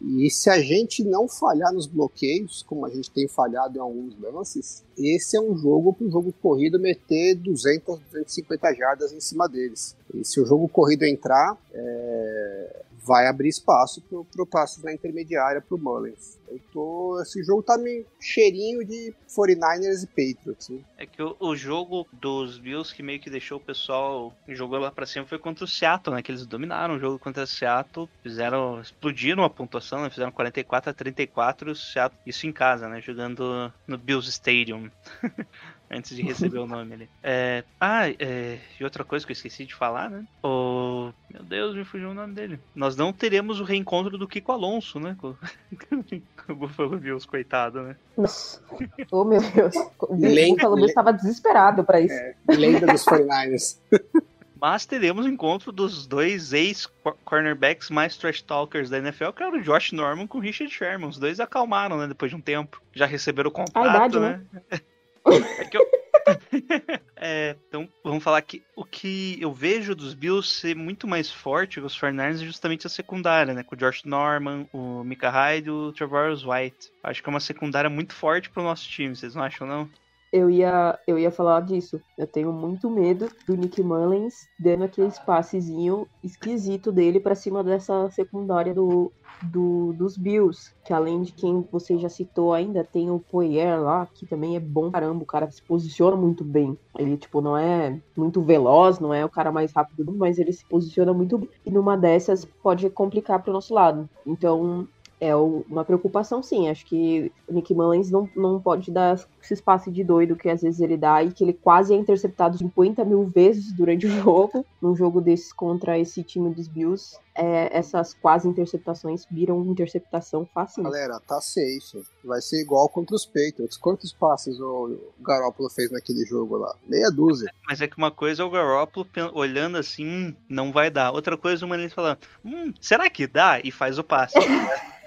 E se a gente não falhar nos bloqueios, como a gente tem falhado em alguns lances, esse é um jogo para o jogo corrido meter 200, 250 jardas em cima deles. E se o jogo corrido entrar, é, vai abrir espaço para o passo na intermediária para o Mullins. Tô, esse jogo tá me cheirinho de 49ers e Patriots. né? É que o, o jogo dos Bills que meio que deixou o pessoal jogou lá pra cima foi contra o Seattle, né? Que eles dominaram o jogo contra o Seattle, fizeram, explodiram a pontuação, né? Fizeram 44 a 34, o Seattle, isso em casa, né? Jogando no Bills Stadium. Antes de receber o nome ali. É, ah, é, e outra coisa que eu esqueci de falar, né? O. Meu Deus, me fugiu o nome dele. Nós não teremos o reencontro do Kiko Alonso, né? Com, com o Buffalo Bills, coitado, né? Nossa. Oh, meu Deus. O Buffalo Bills estava desesperado pra isso. É, lembra dos 49ers. Mas teremos o encontro dos dois ex-cornerbacks mais trash talkers da NFL, que era o Josh Norman com o Richard Sherman. Os dois acalmaram, né? Depois de um tempo. Já receberam o contrato, A idade, né? É que eu... É, então, vamos falar que o que eu vejo dos Bills ser muito mais forte que os 49ers é justamente a secundária, né? Com o Josh Norman, o Mika Hyde e o Trevorrow White. Acho que é uma secundária muito forte pro nosso time, vocês não acham, não? Eu ia, eu ia falar disso. Eu tenho muito medo do Nick Mullins dando aquele passezinho esquisito dele pra cima dessa secundária do, do, dos Bills. Que além de quem você já citou ainda, tem o Poyer lá, que também é bom caramba. O cara se posiciona muito bem. Ele, tipo, não é muito veloz, não é o cara mais rápido, mas ele se posiciona muito bem. E numa dessas pode complicar pro nosso lado. Então, é uma preocupação, sim. Acho que o Nick Mullins não, não pode dar esse espaço de doido que às vezes ele dá e que ele quase é interceptado 50 mil vezes durante o jogo. Num jogo desses contra esse time dos Bills, é, essas quase interceptações viram interceptação fácil. Galera, tá safe. Vai ser igual contra os Patriots. Quantos passes o Garoppolo fez naquele jogo lá? Meia dúzia. Mas é que uma coisa é o Garoppolo olhando assim, hum, não vai dar. Outra coisa é o Manning falando, hum, será que dá? E faz o passe.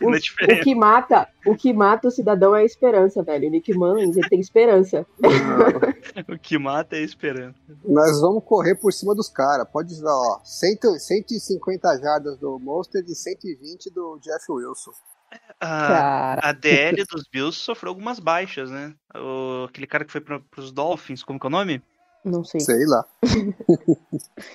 O, o que mata, o que mata o cidadão é a esperança, velho. O Nick Mullins, ele tem esperança. o que mata é a esperança. Nós vamos correr por cima dos caras. Pode dar, ó. 100, 150 jardas do Monster e 120 do Jeff Wilson. A, Cara, a DL dos Bills sofreu algumas baixas, né? O, aquele cara que foi pro, pros Dolphins, como que é o nome? Não sei. Sei lá.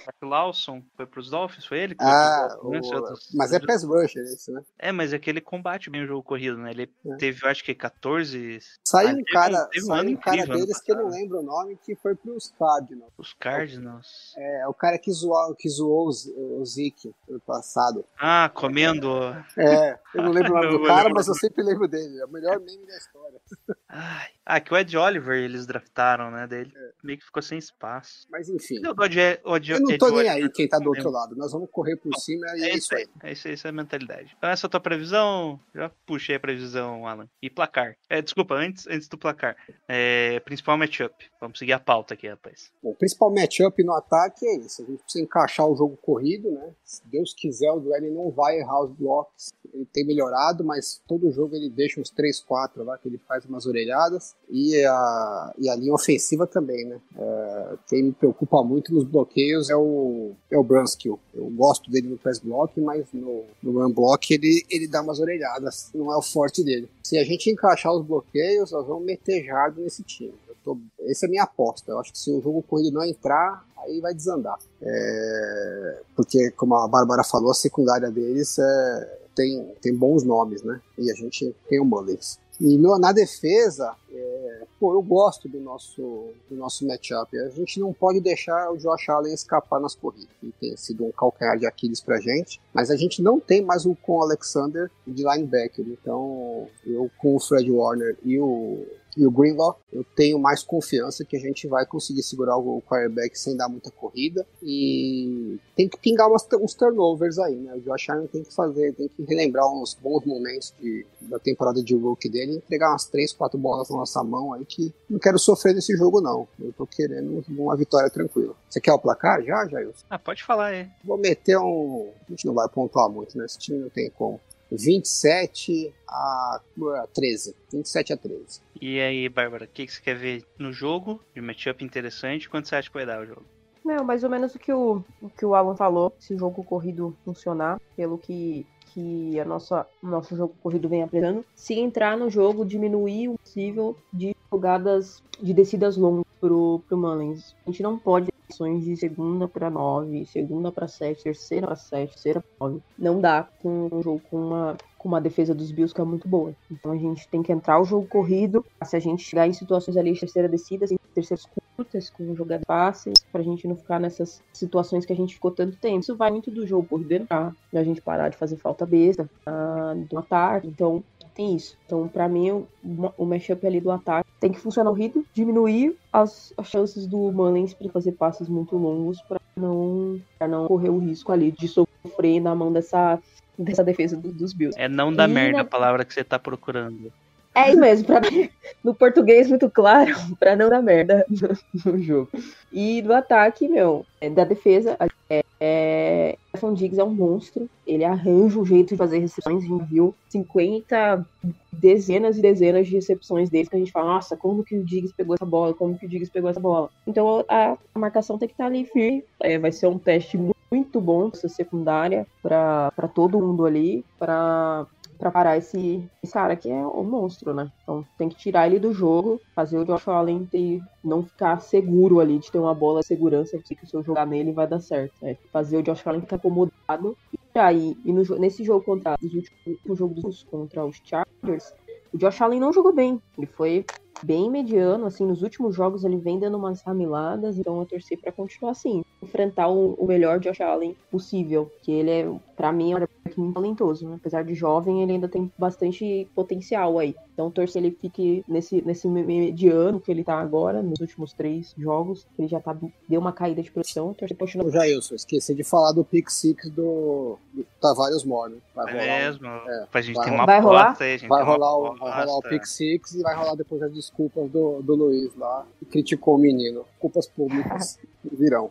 Mark Lawson foi pros Dolphins, foi ele? que Ah, foi Dolphins, né? o- Outros- mas é pass rusher esse, né? É, mas é que ele combate bem o jogo corrido, né? Ele É. teve, acho que 14. Saiu Ah, um cara, teve saiu um cara incrível ano deles que eu não lembro o nome, que foi pros Cardinals. Os Cardinals. É, o cara que zoou, que zoou o Zeke no passado. Ah, comendo. É, eu não lembro o nome do cara, mas eu sempre lembro dele. É o melhor meme da história. Ai. Ah, que o Ed Oliver eles draftaram, né? Dele. Meio que ficou sem espaço. Mas enfim, O Ed, Ed, eu não Ed tô nem Oliver- aí quem tá do outro lado. Nós vamos correr por cima e É é isso aí, é isso aí, essa é a mentalidade. Então essa é a tua previsão, já puxei a previsão, Alan. E placar. É, desculpa, antes, antes do placar. É, principal matchup. Vamos seguir a pauta aqui, rapaz. Bom, o principal matchup no ataque é isso. A gente precisa encaixar o jogo corrido, né? Se Deus quiser, o Duane não vai errar os blocos. Ele tem melhorado, mas todo jogo ele deixa uns 3, 4 lá, que ele faz umas E a, e a linha ofensiva também, né? É, quem me preocupa muito nos bloqueios é o, é o Brunskill. Eu gosto dele no press block, mas no, no run block ele, ele dá umas orelhadas. Não é o forte dele. Se a gente encaixar os bloqueios, nós vamos meter jardo nesse time. Eu tô, essa é a minha aposta. Eu acho que se o jogo corrido não entrar, aí vai desandar. É, porque, como a Bárbara falou, a secundária deles é, tem, tem bons nomes, né? E a gente tem o Mullins. E no- na defesa, é, pô, eu gosto do nosso, do nosso matchup. A gente não pode deixar o Josh Allen escapar nas corridas. Ele tem sido um calcanhar de Aquiles pra gente. Mas a gente não tem mais o com Alexander de linebacker. Então, eu com o Fred Warner e o, e o Greenlaw, eu tenho mais confiança que a gente vai conseguir segurar o quarterback sem dar muita corrida e tem que pingar umas, uns turnovers aí, né? O Josh Allen tem que fazer, tem que relembrar uns bons momentos de, da temporada de rookie dele e entregar umas 3, 4 bolas na nossa mão aí que não quero sofrer nesse jogo não. Eu tô querendo uma vitória tranquila. Você quer o placar já, Jailson? Ah, pode falar aí. Vou meter um. A gente não vai pontuar muito, né? Esse time não tem como. 27 a 13. 27 a 13. E aí, Bárbara, o que, que você quer ver no jogo? De matchup interessante, quanto você acha que vai dar o jogo? Não, mais ou menos o que o, o que o Alan falou, se o jogo corrido funcionar, pelo que, que a nossa, o nosso jogo corrido vem apresentando. Se entrar no jogo, diminuir o possível de jogadas de descidas longas pro, pro Mullins. A gente não pode ações de segunda para 9, segunda para 7, terceira para 7, terceira para 9. Não dá com um jogo com uma, com uma defesa dos Bills que é muito boa. Então a gente tem que entrar o jogo corrido. Se a gente chegar em situações ali de terceira descida, em terceiras curtas, com jogadas fáceis, pra gente não ficar nessas situações que a gente ficou tanto tempo. Isso vai muito do jogo corrido entrar, da gente parar de fazer falta besta, uh, do ataque. Então tem isso. Então, para mim, o, o mashup ali do ataque tem que funcionar o ritmo, diminuir as, as chances do Mullins para fazer passes muito longos para não, pra não correr o risco ali de sofrer na mão dessa, dessa defesa do, dos Bills. É não da E merda na- a palavra que você tá procurando. É isso mesmo, pra mim, no português muito claro, pra não dar merda no, no jogo. E do ataque, meu, é, da defesa, é, é, Stefan Diggs é um monstro, ele arranja um jeito de fazer recepções, a gente viu 50 dezenas e dezenas de recepções dele que a gente fala, nossa, como que o Diggs pegou essa bola, como que o Diggs pegou essa bola. Então a, marcação tem que estar ali firme, é, vai ser um teste mu- muito bom essa secundária pra todo mundo ali, pra pra parar esse, esse cara que é um monstro, né? Então tem que tirar ele do jogo, fazer o Josh Allen ter, não ficar seguro ali, de ter uma bola de segurança, que se eu jogar nele vai dar certo. né? Fazer o Josh Allen ficar acomodado. E aí, e no, nesse jogo contra os últimos, no jogo dos contra os Chargers, o Josh Allen não jogou bem. Ele foi bem mediano, assim, nos últimos jogos ele vem dando umas ramiladas, então eu torci pra continuar assim, enfrentar o, o melhor Josh Allen possível, que ele é, pra mim, é um quarterback muito talentoso, né? apesar de jovem, ele ainda tem bastante potencial aí. Então torcer ele fique nesse, nesse me- mediano que ele tá agora, nos últimos três jogos, que ele já tá, deu uma caída de produção, torcer continuar. Ô, Jailson, esqueci de falar do pick six do, do Tavares Moore. né? Vai É rolar, um- mesmo? é, pra gente vai ter rolar. uma Vai rolar? aposta aí, a gente vai, rolar o, vai rolar o pick six e vai rolar depois as desculpas do, do Luiz lá, que criticou o menino. Culpas públicas virão.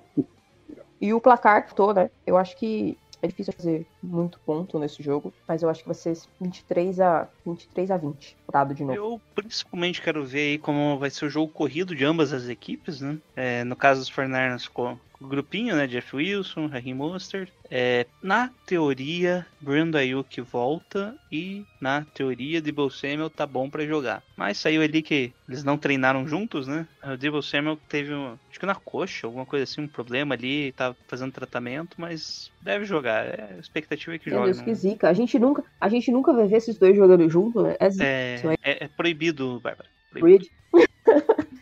E o placar todo, né? Eu acho que é difícil fazer muito ponto nesse jogo, mas eu acho que vai ser 23 a 23 a 20, dado de novo. Eu principalmente quero ver aí como vai ser o jogo corrido de ambas as equipes, né? É, no caso dos 49ers com com o grupinho, né? Jeff Wilson, Raheem Mostert. É, na teoria, Brandon Ayuk volta e na teoria, Debo Samuel tá bom pra jogar. Mas saiu ali que eles não treinaram juntos, né? O Debo Samuel teve, um, acho que na coxa, alguma coisa assim, um problema ali, tá fazendo tratamento, mas deve jogar. É, a expectativa é que Meu jogue. Deus, não- que zica. A gente nunca, a gente nunca vai ver esses dois jogando junto, né? É. É, é, é proibido, Bárbara. Pelo de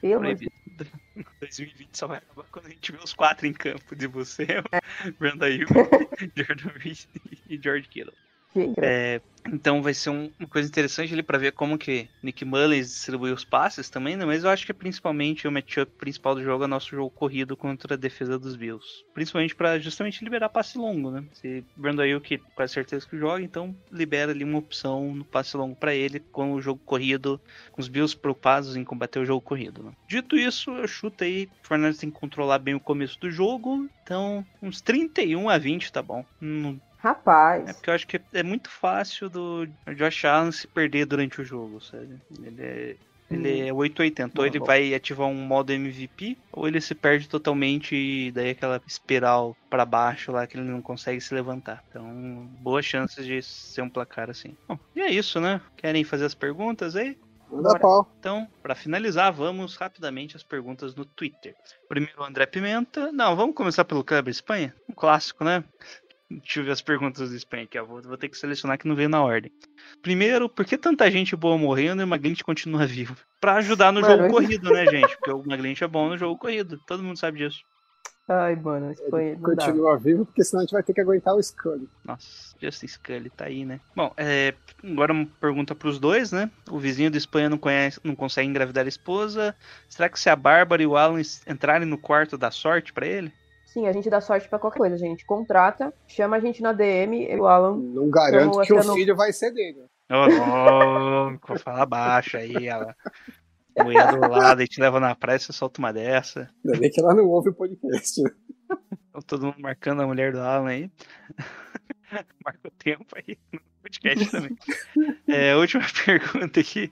Proibido. 2020 só vai acabar quando a gente vê os quatro em campo de você, Brandon Ayuk, Jordan Reed e George Kittle. Que É, então vai ser um- uma coisa interessante ali pra ver como que Nick Mullins distribui os passes também, né? Mas eu acho que principalmente o matchup principal do jogo é nosso jogo corrido contra a defesa dos Bills. Principalmente pra justamente liberar passe longo, né? Se Brandon Ayuk quase certeza que joga, então libera ali uma opção no passe longo pra ele com o jogo corrido, com os Bills preocupados em combater o jogo corrido. né? Dito isso, eu chuto aí, o Fernandes tem que controlar bem o começo do jogo, então uns 31 a 20 tá bom. Não Rapaz. é porque eu acho que é muito fácil do Josh Allen se perder durante o jogo, sabe? Ele é, ele é 880. Ou ele vai ativar um modo MVP, ou ele se perde totalmente e daí aquela espiral pra baixo lá que ele não consegue se levantar. Então, boas chances de ser um placar assim. Bom, e é isso, né? Querem fazer as perguntas aí? Manda Bora. pau. Então, pra finalizar, vamos rapidamente às perguntas no Twitter. Primeiro, o André Pimenta. Não, vamos começar pelo Kleber Espanha. Um clássico, né? Deixa eu ver as perguntas do Espanha aqui. ó. Vou, vou ter que selecionar que não veio na ordem. Primeiro, por que tanta gente boa morrendo e o Maglint continua vivo? Pra ajudar no Mano, jogo corrido, né, gente? Porque o Maglint é bom no jogo corrido. Todo mundo sabe disso. Ai, mano, foi. Não dá. Continua vivo, porque senão a gente vai ter que aguentar o Scully. Nossa, Justin Scully tá aí, né? Bom, é, agora uma pergunta pros dois, né? O vizinho da Espanha não, conhece, não consegue engravidar a esposa. Será que se a Bárbara e o Alan entrarem no quarto dá sorte pra ele? Sim, a gente dá sorte pra qualquer coisa, a gente contrata, chama a gente na DM, eu, o Alan. Não garanto que o filho vai ser dele. Ô, louco, vou falar baixo aí, ela. Mulher do lado e te leva na praia, você solta uma dessa. Ainda bem que ela não ouve o podcast. né? Então, todo mundo marcando a mulher do Alan aí. Marca o tempo aí no podcast também. É, última pergunta aqui.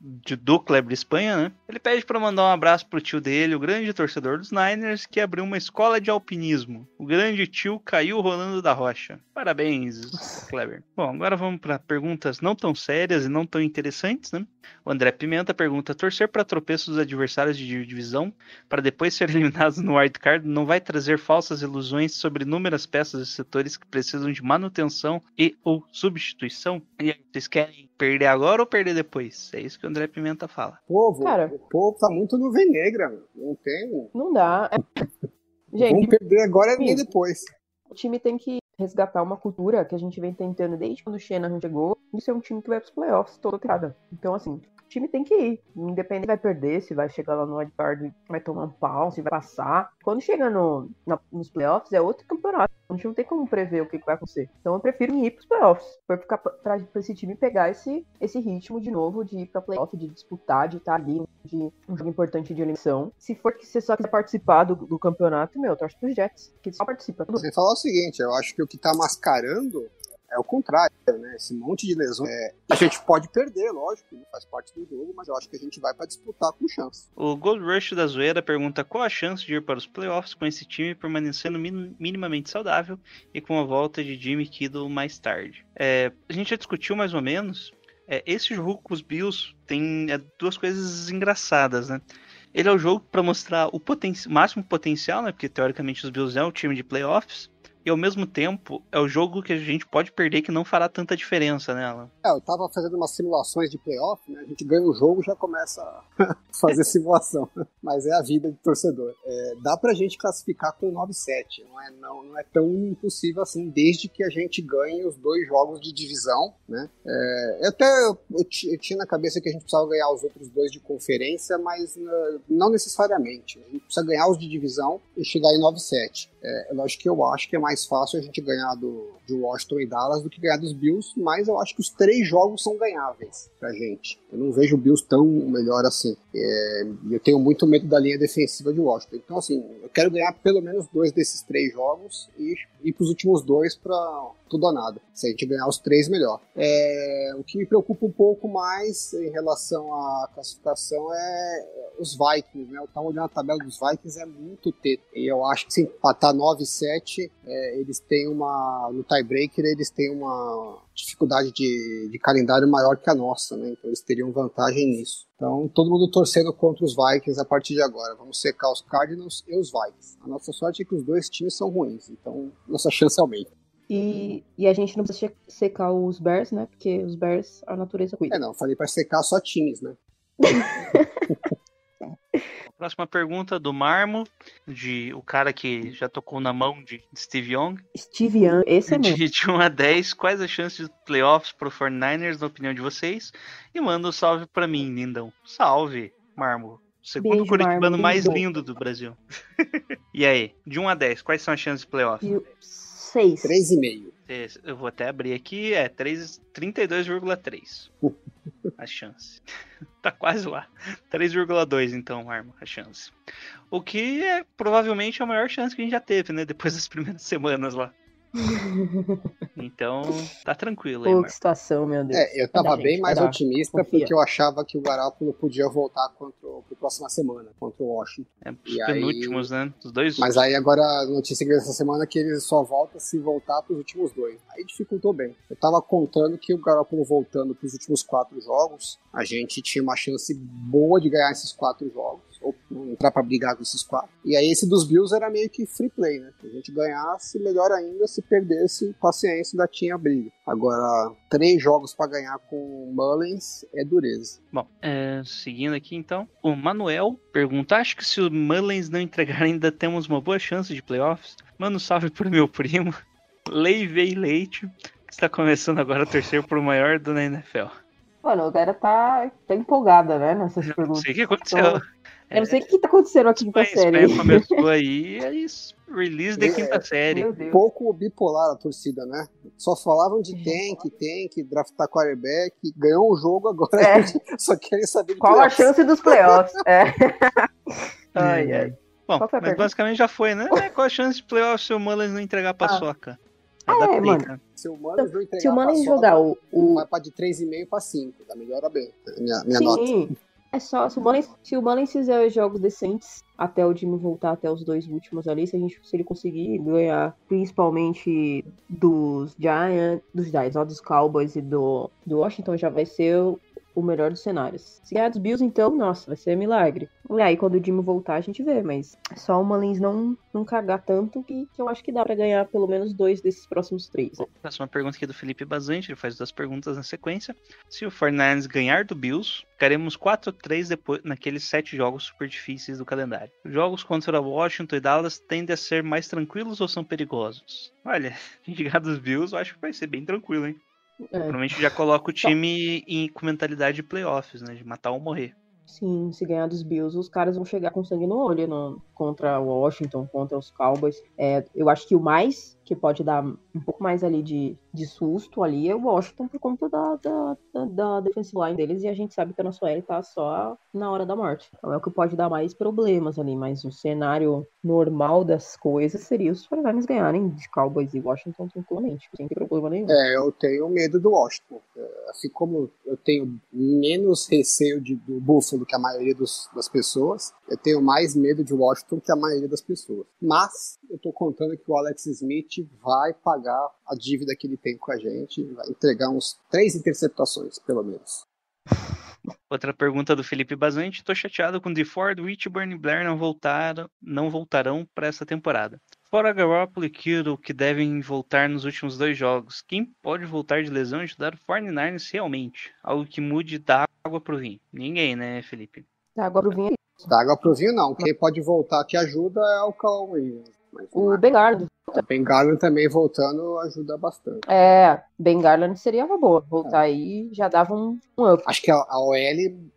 De do Kleber Espanha, né? Ele pede pra mandar um abraço pro tio dele, o grande torcedor dos Niners, que abriu uma escola de alpinismo. O grande tio caiu rolando da rocha. Parabéns, Kleber. Bom, agora vamos pra perguntas não tão sérias e não tão interessantes, né? O André Pimenta pergunta: torcer para tropeços dos adversários de divisão para depois ser eliminados no wildcard não vai trazer falsas ilusões sobre inúmeras peças e setores que precisam de manutenção e ou substituição? E aí, vocês querem perder agora ou perder depois? É isso que o André Pimenta fala. O povo, Cara. o povo tá muito nuvem negra, meu. Não tem. Não dá. É- Vamos Gente, perder agora nem Sim. depois. o time tem que resgatar uma cultura que a gente vem tentando desde quando o Shanahan chegou, de ser um time que vai pros playoffs toda temporada. Então, assim, time tem que ir. Independente se vai perder, se vai chegar lá no wildcard vai tomar um pau, se vai passar. Quando chega no, na- nos playoffs, é outro campeonato. A gente não tem como prever o que, que vai acontecer. Então eu prefiro ir pros playoffs. Pra, ficar, pra, pra esse time pegar esse, esse ritmo de novo, de ir pra playoff, de disputar, de estar ali, de um jogo importante de eliminação. Se for que você só quiser participar do, do campeonato, meu, torce pros Jets, que só participa. Você falar o seguinte, eu acho que o que tá mascarando é o contrário, né? Esse monte de lesões. é, a gente pode perder, lógico, né? faz parte do jogo, mas eu acho que a gente vai pra disputar com chance. O Gold Rush da Zoeira pergunta qual a chance de ir para os playoffs com esse time permanecendo min- minimamente saudável e com a volta de Jimmy Kittle mais tarde. É, a gente já discutiu mais ou menos. É, esse jogo com os Bills tem é, duas coisas engraçadas, né? Ele é o jogo para mostrar o poten máximo potencial, né? Porque teoricamente os Bills é um time de playoffs. E ao mesmo tempo é o jogo que a gente pode perder que não fará tanta diferença nela. É, eu tava fazendo umas simulações de playoff, né? A gente ganha o jogo já começa a fazer simulação. Mas é a vida de torcedor. É, dá pra gente classificar com 9-7. Não é, não, não é tão impossível assim, desde que a gente ganhe os dois jogos de divisão, né? É, até eu, eu eu tinha na cabeça que a gente precisava ganhar os outros dois de conferência, mas né, não necessariamente. A gente precisa ganhar os de divisão e chegar em 9-7. É, é lógico que eu acho que é mais fácil a gente ganhar do, de Washington e Dallas do que ganhar dos Bills, mas eu acho que os três jogos são ganháveis pra gente. Eu não vejo o Bills tão melhor assim. É, eu tenho muito medo da linha defensiva de Washington. Então, assim, eu quero ganhar pelo menos dois desses três jogos e ir pros últimos dois pra tudo ou nada. Se a gente ganhar os três, melhor. É, o que me preocupa um pouco mais em relação à classificação é os Vikings, né? Eu tava olhando a tabela dos Vikings, é muito teto. E eu acho que se empatar 9 e 7, é, eles têm uma. No tiebreaker, eles têm uma dificuldade de, de calendário maior que a nossa, né? Então eles teriam vantagem nisso. Então, todo mundo torcendo contra os Vikings a partir de agora. Vamos secar os Cardinals e os Vikings. A nossa sorte é que os dois times são ruins, então nossa chance aumenta. E, e a gente não precisa secar os Bears, né? Porque os Bears, a natureza cuida. É, não, falei pra secar só times, né? Próxima pergunta do Marmo, de o cara que já tocou na mão de Steve Young. Steve Young, esse é meu. De, de 1 a 10, quais as chances de playoffs pro 49ers, na opinião de vocês? E manda um salve pra mim, lindão. Salve, Marmo. Segundo Beijo, curitibano Marmo, mais lindo. lindo do Brasil. e aí, de 1 a 10, quais são as chances de playoffs? E o Seis. 3,5. É, Eu vou até abrir aqui, é 3 32,3 a chance. tá quase lá. 3,2 então, Marmo, a chance. O que é provavelmente a maior chance que a gente já teve, né? Depois das primeiras semanas lá. Então, tá tranquilo aí, Pô, que situação, meu Deus. É, eu tava bem gente, mais otimista Confia. porque eu achava que o Garoppolo podia voltar contra o, próxima semana, contra o Washington. É, os E aí- penúltimos, né? Os dois. Mas aí agora a notícia que veio essa semana é que ele só volta se voltar pros últimos dois. Aí dificultou bem. Eu tava contando que o Garoppolo voltando pros últimos quatro jogos, a gente tinha uma chance boa de ganhar esses quatro jogos. Ou não entrar pra brigar com esses quatro. E aí esse dos Bills era meio que free play, né? Se a gente ganhasse, melhor ainda, se perdesse, paciência, ainda tinha briga. Agora, três jogos pra ganhar com o Mullins é dureza. Bom, é, seguindo aqui então, o Manuel pergunta: Acho que se o Mullins não entregar, ainda temos uma boa chance de playoffs? Manda um salve pro meu primo, Leivei Leite, que está começando agora a torcer pro maior do na NFL. Mano, a galera tá, tá empolgada, né, nessas Não perguntas. sei o que aconteceu. Então, eu não sei o que tá acontecendo aqui com a Mas série. Espanha começou aí, é isso. Release de quinta série. Deus. Pouco bipolar a torcida, né? Só falavam de tank, tank, draftar quarterback, ganhou um jogo agora, É. só querem saber Qual a playoffs. chance dos playoffs? É. ai, ai. Bom, a mas pergunta? basicamente já foi, né? É, qual a chance de playoff se o Mullins não entregar a paçoca? Ah, Adaptei, é, mano. Se o Manos não entregar Se o a paçoca, jogar o. o... vai pra de 3,5 pra 5, tá? Melhora bem. Minha, minha nota. É só, se o Mullins, se o fizer jogos decentes até o Jimmy voltar até os dois últimos ali, se, a gente, se ele conseguir ganhar principalmente dos Giants, dos Giants, ó, dos Cowboys e do, do Washington, já vai ser o, melhor dos cenários. Se ganhar dos Bills, então, nossa, vai ser milagre. E aí, quando o Jimmy voltar, a gente vê, mas é só o Mullins não, não cagar tanto que, que eu acho que dá pra ganhar pelo menos dois desses próximos três. né? Próxima pergunta aqui do Felipe Bazante, ele faz duas perguntas na sequência. Se o Fernandes ganhar do Bills, ficaremos 4-3 depois naqueles sete jogos super difíceis do calendário. Os jogos contra Washington e Dallas tendem a ser mais tranquilos ou são perigosos? Olha, ganhar dos Bills, eu acho que vai ser bem tranquilo, hein? É. Provavelmente já coloca o time em, com mentalidade de playoffs, né? De matar ou morrer. Sim, se ganhar dos Bills, os caras vão chegar com sangue no olho no- contra o Washington, contra os Cowboys. É, eu acho que o mais que pode dar um pouco mais ali de, de susto ali é o Washington por conta da, da, da, da defensive line deles e a gente sabe que a nossa OL tá só na hora da morte. Então é o que pode dar mais problemas ali, mas o cenário normal das coisas seria os 49ers ganharem de Cowboys e Washington tranquilamente, sem problema nenhum. É, eu tenho medo do Washington. É, Assim como eu tenho menos receio de, do Buffalo que a maioria dos- das pessoas, eu tenho mais medo de Washington que a maioria das pessoas. Mas eu tô contando que o Alex Smith vai pagar a dívida que ele tem com a gente, vai entregar uns três interceptações, pelo menos. Outra pergunta do Felipe Bazante. Tô chateado com DeFord, Witchburn e Blair não voltaram, não voltarão para essa temporada. Fora Garoppolo e Kittle, que devem voltar nos últimos dois jogos, quem pode voltar de lesão e ajudar o 49ers realmente? Algo que mude da água pro vinho. Ninguém, né, Felipe? Tá, agora o Vinha, Da água pro vinho, não. Quem pode voltar que ajuda é o Williams. Mas o Bengard. O Ben Garland também voltando ajuda bastante. É, Ben Garland seria uma boa. Voltar aí já dava um, um up. Acho que a, a OL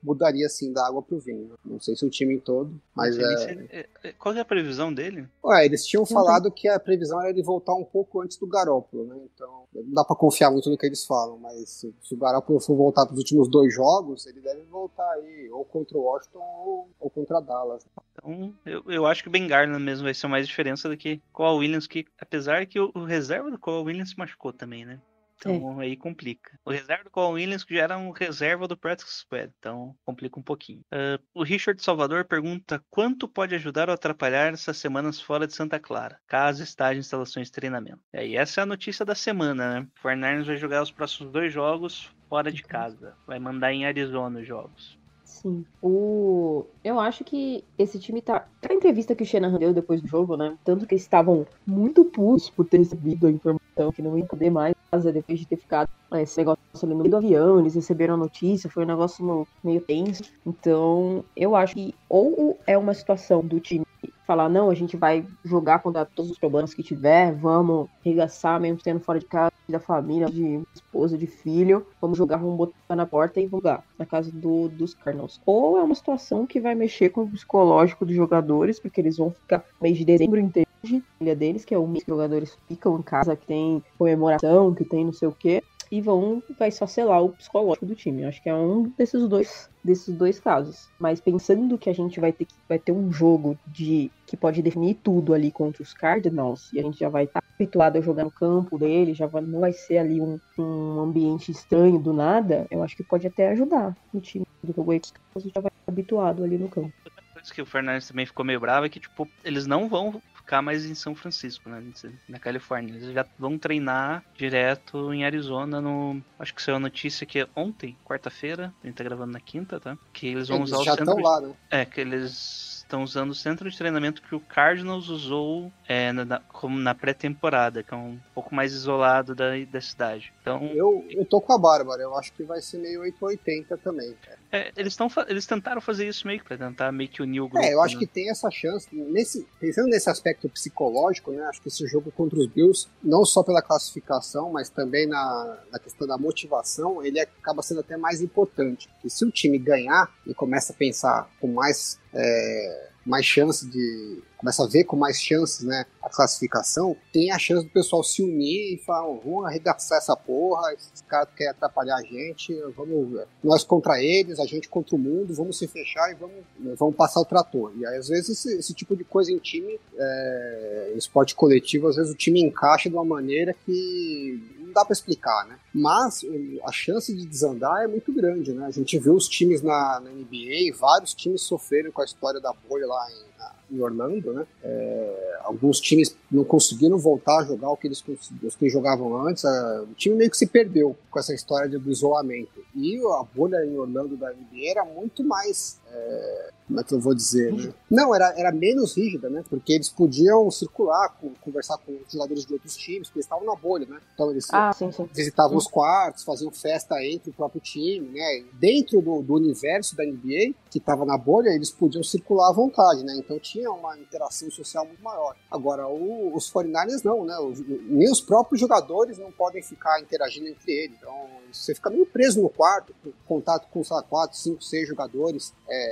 mudaria assim da água pro vinho. Não sei se o time todo, mas é. é- é- Qual que é a previsão dele? Ué, eles tinham falado que a previsão era de voltar um pouco antes do Garópolo, né? Então, não dá pra confiar muito no que eles falam, mas se, se o Garópolo for voltar pros últimos dois jogos, ele deve voltar aí, ou contra o Washington ou, ou contra Dallas. Então, eu, eu acho que o Ben Garland mesmo vai ser mais diferença do que Cole Williams, que apesar que o, o reserva do Cole Williams se machucou também, né? Então aí complica. O reserva do Cole Williams que já era um reserva do Practice Squad, então complica um pouquinho. Ah, o Richard Salvador pergunta quanto pode ajudar ou atrapalhar essas semanas fora de Santa Clara, caso em instalações de treinamento. E aí essa é a notícia da semana, né? O Fernandes vai jogar os próximos dois jogos fora de casa. Vai mandar em Arizona os jogos. Sim. O... Eu acho que esse time tá. A entrevista que o Shanahan deu depois do jogo, né? Tanto que eles estavam muito putos por ter recebido a informação que não ia poder mais depois de ter ficado é, esse negócio ali no meio do avião, eles receberam a notícia, foi um negócio meio tenso. Então, eu acho que ou é uma situação do time falar, não, a gente vai jogar contra todos os problemas que tiver, vamos regaçar mesmo tendo fora de casa, da família, de esposa, de filho, vamos jogar, vamos botar na porta e jogar na casa do, dos Cardinals. Ou é uma situação que vai mexer com o psicológico dos jogadores, porque eles vão ficar mês de dezembro inteiro família deles, que é o que os jogadores ficam em casa, que tem comemoração, que tem não sei o quê, e vão vai só selar o psicológico do time. Eu acho que é um desses dois desses dois casos. Mas pensando que a gente vai ter que vai ter um jogo de que pode definir tudo ali contra os Cardinals e a gente já vai estar habituado a jogar no campo dele, já vai- não vai ser ali um, um ambiente estranho do nada, eu acho que pode até ajudar o time do jogo já vai estar habituado ali no campo. coisa que o Fernandes também ficou meio bravo é que, tipo, eles não vão ficar mais em São Francisco, né? Na Califórnia. Eles já vão treinar direto em Arizona no. Acho que saiu a notícia que é ontem, quarta-feira. A gente tá gravando na quinta, tá? Que eles vão Eles usar o já centro. estão lá, né? É, que eles estão usando o centro de treinamento que o Cardinals usou é, na, na- como na pré-temporada, que é um pouco mais isolado da, da cidade. Então, Eu, eu tô com a Bárbara, eu acho que vai ser meio 880 também. cara. É, eles, estão eles tentaram fazer isso meio que pra tentar meio que unir o grupo. É, eu acho né? que tem essa chance. Nesse, pensando nesse aspecto psicológico, né? Acho que esse jogo contra os Bills, não só pela classificação, mas também na, na questão da motivação, ele acaba sendo até mais importante. Porque se o time ganhar e começa a pensar com mais. é, mais chance de. começa a ver com mais chances, né? A classificação, tem a chance do pessoal se unir e falar, "Ó, vamos arregaçar essa porra, esses caras querem atrapalhar a gente, vamos. Nós contra eles, a gente contra o mundo, vamos se fechar e vamos, vamos passar o trator. E aí, às vezes, esse, esse tipo de coisa em time, é, em esporte coletivo, às vezes o time encaixa de uma maneira que dá pra explicar, né? Mas o- a chance de desandar é muito grande, né? A gente viu os times na, na NBA, vários times sofreram com a história da bolha lá em, na- em Orlando, né? É, alguns times não conseguiram voltar a jogar o que eles os que jogavam antes. é, o time meio que se perdeu com essa história do isolamento. E a bolha em Orlando da NBA era muito mais. É, como é que eu vou dizer? Né? Não, era, era menos rígida, né? Porque eles podiam circular, com- conversar com jogadores de outros times, porque eles estavam na bolha, né? Então eles Ah, sim, sim. visitavam os quartos, faziam festa entre o próprio time, né? Dentro do, do universo da NBA, que estava na bolha, eles podiam circular à vontade, né? Então tinha uma interação social muito maior. Agora, o- os 49ers não, né? Os- nem os próprios jogadores não podem ficar interagindo entre eles. Então, você fica meio preso no quarto, com contato com, sei lá, 4, 5, 6 jogadores. É,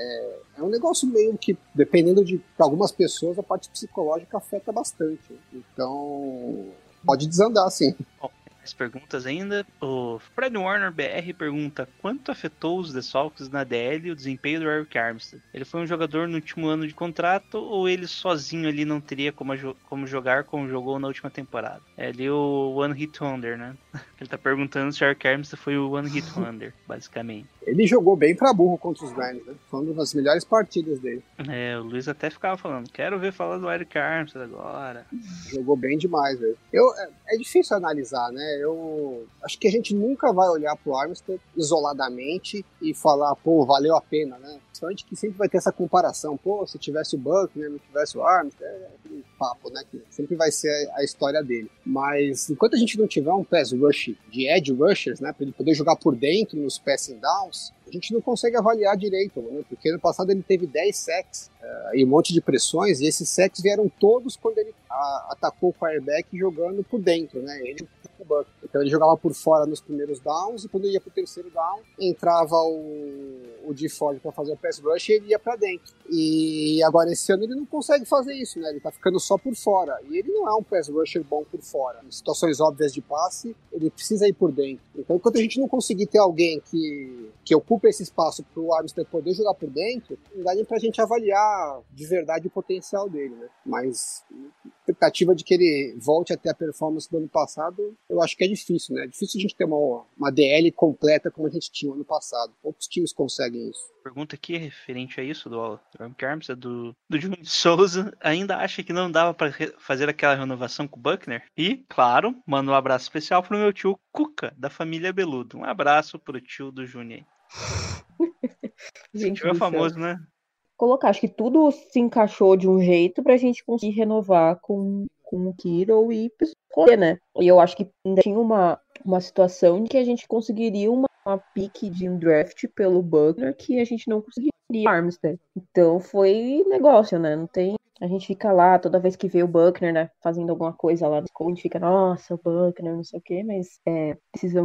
é um negócio meio que, dependendo de algumas pessoas, a parte psicológica afeta bastante. Então, pode desandar, sim. Mais perguntas ainda. O Fred Warner BR pergunta quanto afetou os desfalques na DL o desempenho do Eric Armstead? Ele foi um jogador no último ano de contrato ou ele sozinho ali não teria como, como jogar como jogou na última temporada? É ali o One Hit Wonder, né? Ele tá perguntando se o Eric Armstead foi o One Hit Wonder, basicamente. Ele jogou bem pra burro contra os Rams, né? Foi uma das melhores partidas dele. É, o Luiz até ficava falando, quero ver falar do Eric Armstead agora. Jogou bem demais, velho. Eu, é, é difícil analisar, né? Eu acho que a gente nunca vai olhar pro Armstead isoladamente e falar, pô, valeu a pena, né? Principalmente que sempre vai ter essa comparação. Pô, se tivesse o Buckner, não tivesse o Armstead, é aquele papo, né? Que sempre vai ser a história dele. Mas enquanto a gente não tiver um pass rush de edge rushers, né? Pra ele poder jogar por dentro nos passing downs, a gente não consegue avaliar direito, né? Porque ano passado ele teve 10 sacks eh, e um monte de pressões, e esses sacks vieram todos quando ele a- atacou o quarterback jogando por dentro, né? Ele. Então ele jogava por fora nos primeiros downs e quando ia pro terceiro down, entrava o, o D Ford para fazer o pass rush ele ia para dentro. E agora esse ano ele não consegue fazer isso, né? Ele tá ficando só por fora. E ele não é um pass rusher bom por fora. Em situações óbvias de passe, ele precisa ir por dentro. Então enquanto a gente não conseguir ter alguém que, que ocupe esse espaço pro Armstead poder jogar por dentro, não dá nem pra gente avaliar de verdade o potencial dele, né? Mas expectativa de que ele volte até a performance do ano passado, eu acho que é difícil, né? É difícil a gente ter uma, uma DL completa como a gente tinha no ano passado. Poucos times conseguem isso. Pergunta aqui referente a isso do Eric Armstead, do, do Júnior de Souza. Ainda acha que não dava pra re- fazer aquela renovação com o Buckner? E, claro, manda um abraço especial pro meu tio Cuca, da família Beludo. Um abraço pro tio do Júnior. Gente Tio é famoso, né? Colocar, acho que tudo se encaixou de um jeito pra gente conseguir renovar com, com o Kiro e escolher, né? E eu acho que ainda tinha uma, uma situação em que a gente conseguiria uma, uma pique de um draft pelo Buckner que a gente não conseguiria Armstead. Então foi negócio, né? Não tem. A gente fica lá toda vez que vê o Buckner, né, fazendo alguma coisa lá no gente fica, nossa, o Buckner, não sei o quê, mas é,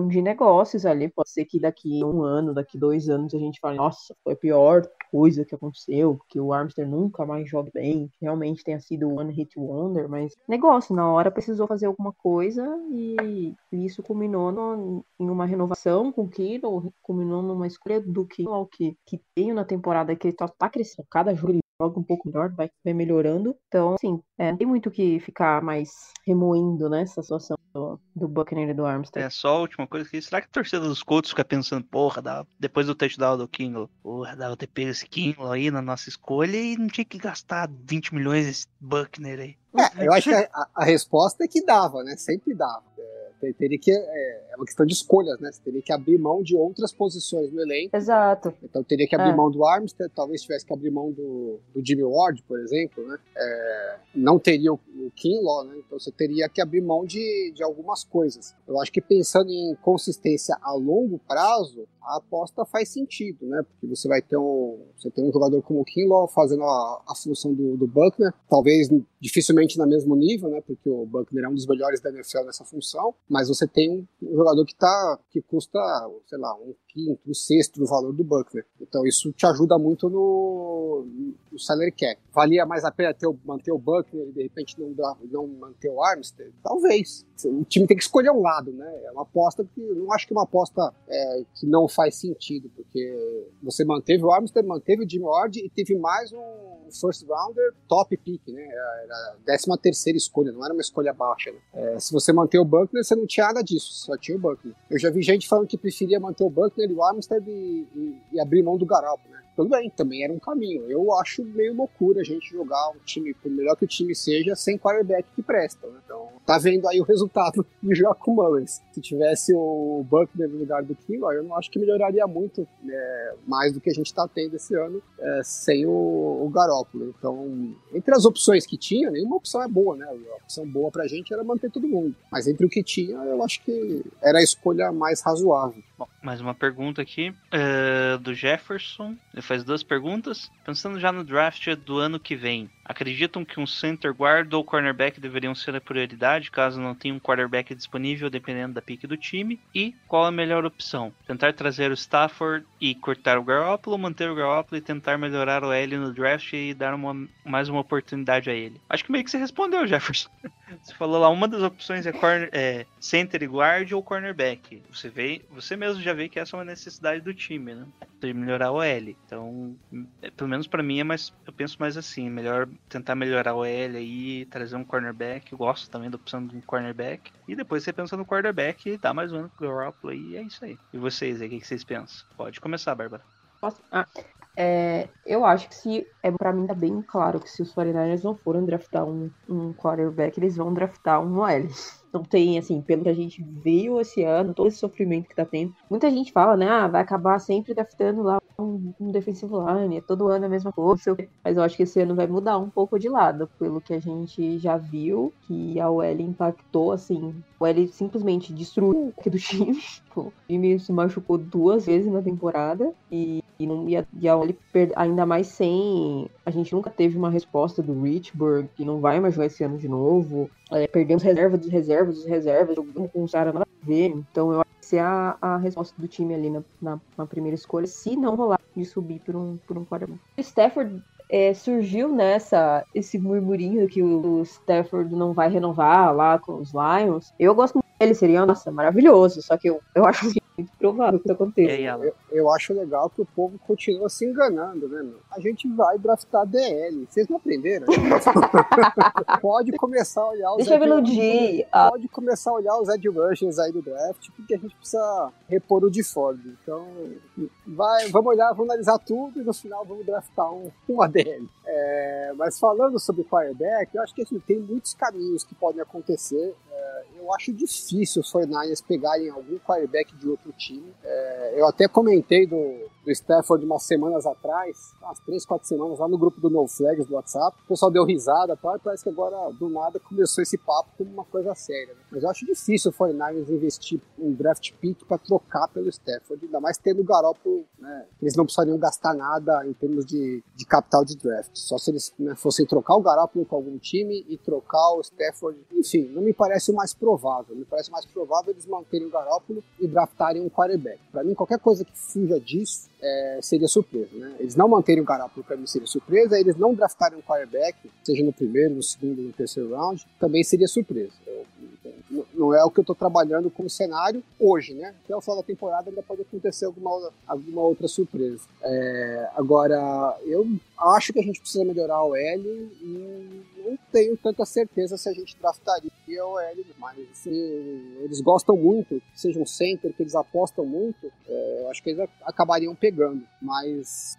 de negócios ali. Pode ser que daqui um ano, daqui dois anos, a gente fale, nossa, foi a pior coisa que aconteceu, porque o Armstead nunca mais joga bem, que realmente tenha sido one hit wonder, mas negócio, na hora precisou fazer alguma coisa e, isso culminou no- em uma renovação com o Kittle, culminou numa escolha do Kittle que, que tem na temporada que ele só tá crescendo, cada jogo ele joga um pouco melhor, vai, vai melhorando, então assim, é, não tem muito o que ficar mais remoendo, né, essa situação do, do Buckner e do Armstead. É só a última coisa aqui. Será que a torcida dos Colts fica pensando, porra, dá- depois do touchdown do Kingle, porra, dava ter pego esse Kingle aí na nossa escolha e não tinha que gastar 20 milhões nesse Buckner aí. É, eu acho que a, a- resposta é que dava, né? Sempre dava. É, ter- teria que, é, uma questão de escolhas, né? Você teria que abrir mão de outras posições no elenco. Exato. Então teria que abrir É. mão do Armstead, talvez tivesse que abrir mão do, do Jimmy Ward, por exemplo, né? É, não teria o, o Kinlaw, né? Então você teria que abrir mão de, de algumas coisas. Eu acho que pensando em consistência a longo prazo, a aposta faz sentido, né? Porque você vai ter um, você tem um jogador como o Kinlaw fazendo a, a função do, do Buckner, talvez dificilmente no mesmo nível, né? Porque o Buckner é um dos melhores da NFL nessa função, mas você tem um, um jogador que tá que custa, sei lá, um quinto, sexto do valor do Buckner. Então isso te ajuda muito no, no salary cap. Valia mais a pena ter, manter o Buckner e de repente não, não manter o Armstead? Talvez. O time tem que escolher um lado, né? É uma aposta que não acho que é uma aposta é, que não faz sentido, porque você manteve o Armstead, manteve o Jimmy Ward e teve mais um first rounder top pick, né? Era a décima terceira escolha, não era uma escolha baixa. Né? É, se você manter o Buckner, você não tinha nada disso, só tinha o Buckner. Eu já vi gente falando que preferia manter o Buckner o Armstead e, e- e abrir mão do Garoppolo, né? Tudo bem, também era um caminho. Eu acho meio loucura a gente jogar um time, por melhor que o time seja, sem quarterback que presta, né? Então, tá vendo aí o resultado de jogar com Mullins. Se tivesse o Buckner no lugar do Kinlaw, eu não acho que melhoraria muito, né, mais do que a gente tá tendo esse ano, é, sem o, o Garoppolo. Então, entre as opções que tinha, nenhuma opção é boa, né? A opção boa pra gente era manter todo mundo. Mas entre o que tinha, eu acho que era a escolha mais razoável. Bom, mais uma pergunta aqui é, do Jefferson. Ele faz duas perguntas. Pensando já no draft do ano que vem, acreditam que um center guard ou cornerback deveriam ser a prioridade caso não tenha um quarterback disponível dependendo da pique do time? E qual a melhor opção? Tentar trazer o Stafford e cortar o Garoppolo, manter o Garoppolo e tentar melhorar o L no draft e dar uma, mais uma oportunidade a ele? Acho que meio que você respondeu, Jefferson. Você falou lá, uma das opções é, corner, é center e guard ou cornerback. Você vê, você mesmo já vê que essa é uma necessidade do time, né? De melhorar o L. Então, é, pelo menos pra mim é mais, eu penso mais assim, melhor tentar melhorar o L aí, trazer um cornerback. Eu gosto também da opção de um cornerback. E depois você pensa no quarterback e dá mais um ano pro Garoppolo e é isso aí. E vocês aí, o que vocês pensam? Pode começar, Bárbara. Posso? Ah, é, eu acho que se. É, pra mim tá bem claro que se os 49ers não forem draftar um, um quarterback, eles vão draftar um OL. Não tem, assim, pelo que a gente viu esse ano, todo esse sofrimento que tá tendo. Muita gente fala, né? Ah, vai acabar sempre draftando lá um, defensive line, todo ano é a mesma coisa. o. Mas eu acho que esse ano vai mudar um pouco de lado, pelo que a gente já viu, que a OL impactou, assim. O OL simplesmente destruiu o do time. O time se machucou duas vezes na temporada e, e, não, e, a, e a ainda mais sem. A gente nunca teve uma resposta do Richburg, que não vai mais jogar esse ano de novo. É, perdemos reserva dos reservas dos reservas, jogando com os caras nada a ver. Então eu que é a, a resposta do time ali na, na, na primeira escolha, se não rolar de subir por um, por um quarterback. O Stafford é, surgiu nessa esse murmurinho que o, o Stafford não vai renovar lá com os Lions. Eu gosto muito dele, seria nossa, maravilhoso. Só que eu, eu acho muito provável que isso aconteça. aí? Eu, eu acho legal que o povo continua se enganando, né, meu? A gente vai draftar DL. Vocês não aprenderam? Pode começar a olhar os Deixa eu iludir. Ah, Pode começar a olhar os edge rushers aí do draft, porque a gente precisa repor o de Ford. Então, vai, vamos olhar, vamos analisar tudo e no final vamos draftar um, um ADL. É, mas falando sobre quarterback, eu acho que assim, tem muitos caminhos que podem acontecer. Eu acho difícil os 49ers pegarem algum quarterback de outro time. É, eu até comentei do, do Stafford umas semanas atrás, umas três, quatro semanas, lá no grupo do No Flags do WhatsApp. O pessoal deu risada tal, e parece que agora, do nada, começou esse papo como uma coisa séria. né? Mas eu acho difícil o 49ers investir um draft pick para trocar pelo Stafford, ainda mais tendo o Garoppolo, né? Eles não precisariam gastar nada em termos de, de capital de draft. Só se eles né, fossem trocar o Garoppolo com algum time e trocar o Stafford. Enfim, não me parece o mais provável. Me parece mais provável eles manterem o Garoppolo e draftarem um quarterback. Para mim, qualquer coisa que fuja disso é, seria surpresa, né? Eles não manterem o Garoppolo para mim seria surpresa, eles não draftarem um quarterback, seja no primeiro, no segundo, no terceiro round, também seria surpresa. Eu- não- é o que eu estou trabalhando como cenário hoje, né? Até o final da temporada ainda pode acontecer alguma, alguma outra surpresa. É, agora, eu acho que a gente precisa melhorar o L e não tenho tanta certeza se a gente draftaria o L, mas assim, eles gostam muito, que seja um center, que eles apostam muito, é, eu acho que eles acabariam pegando. Mas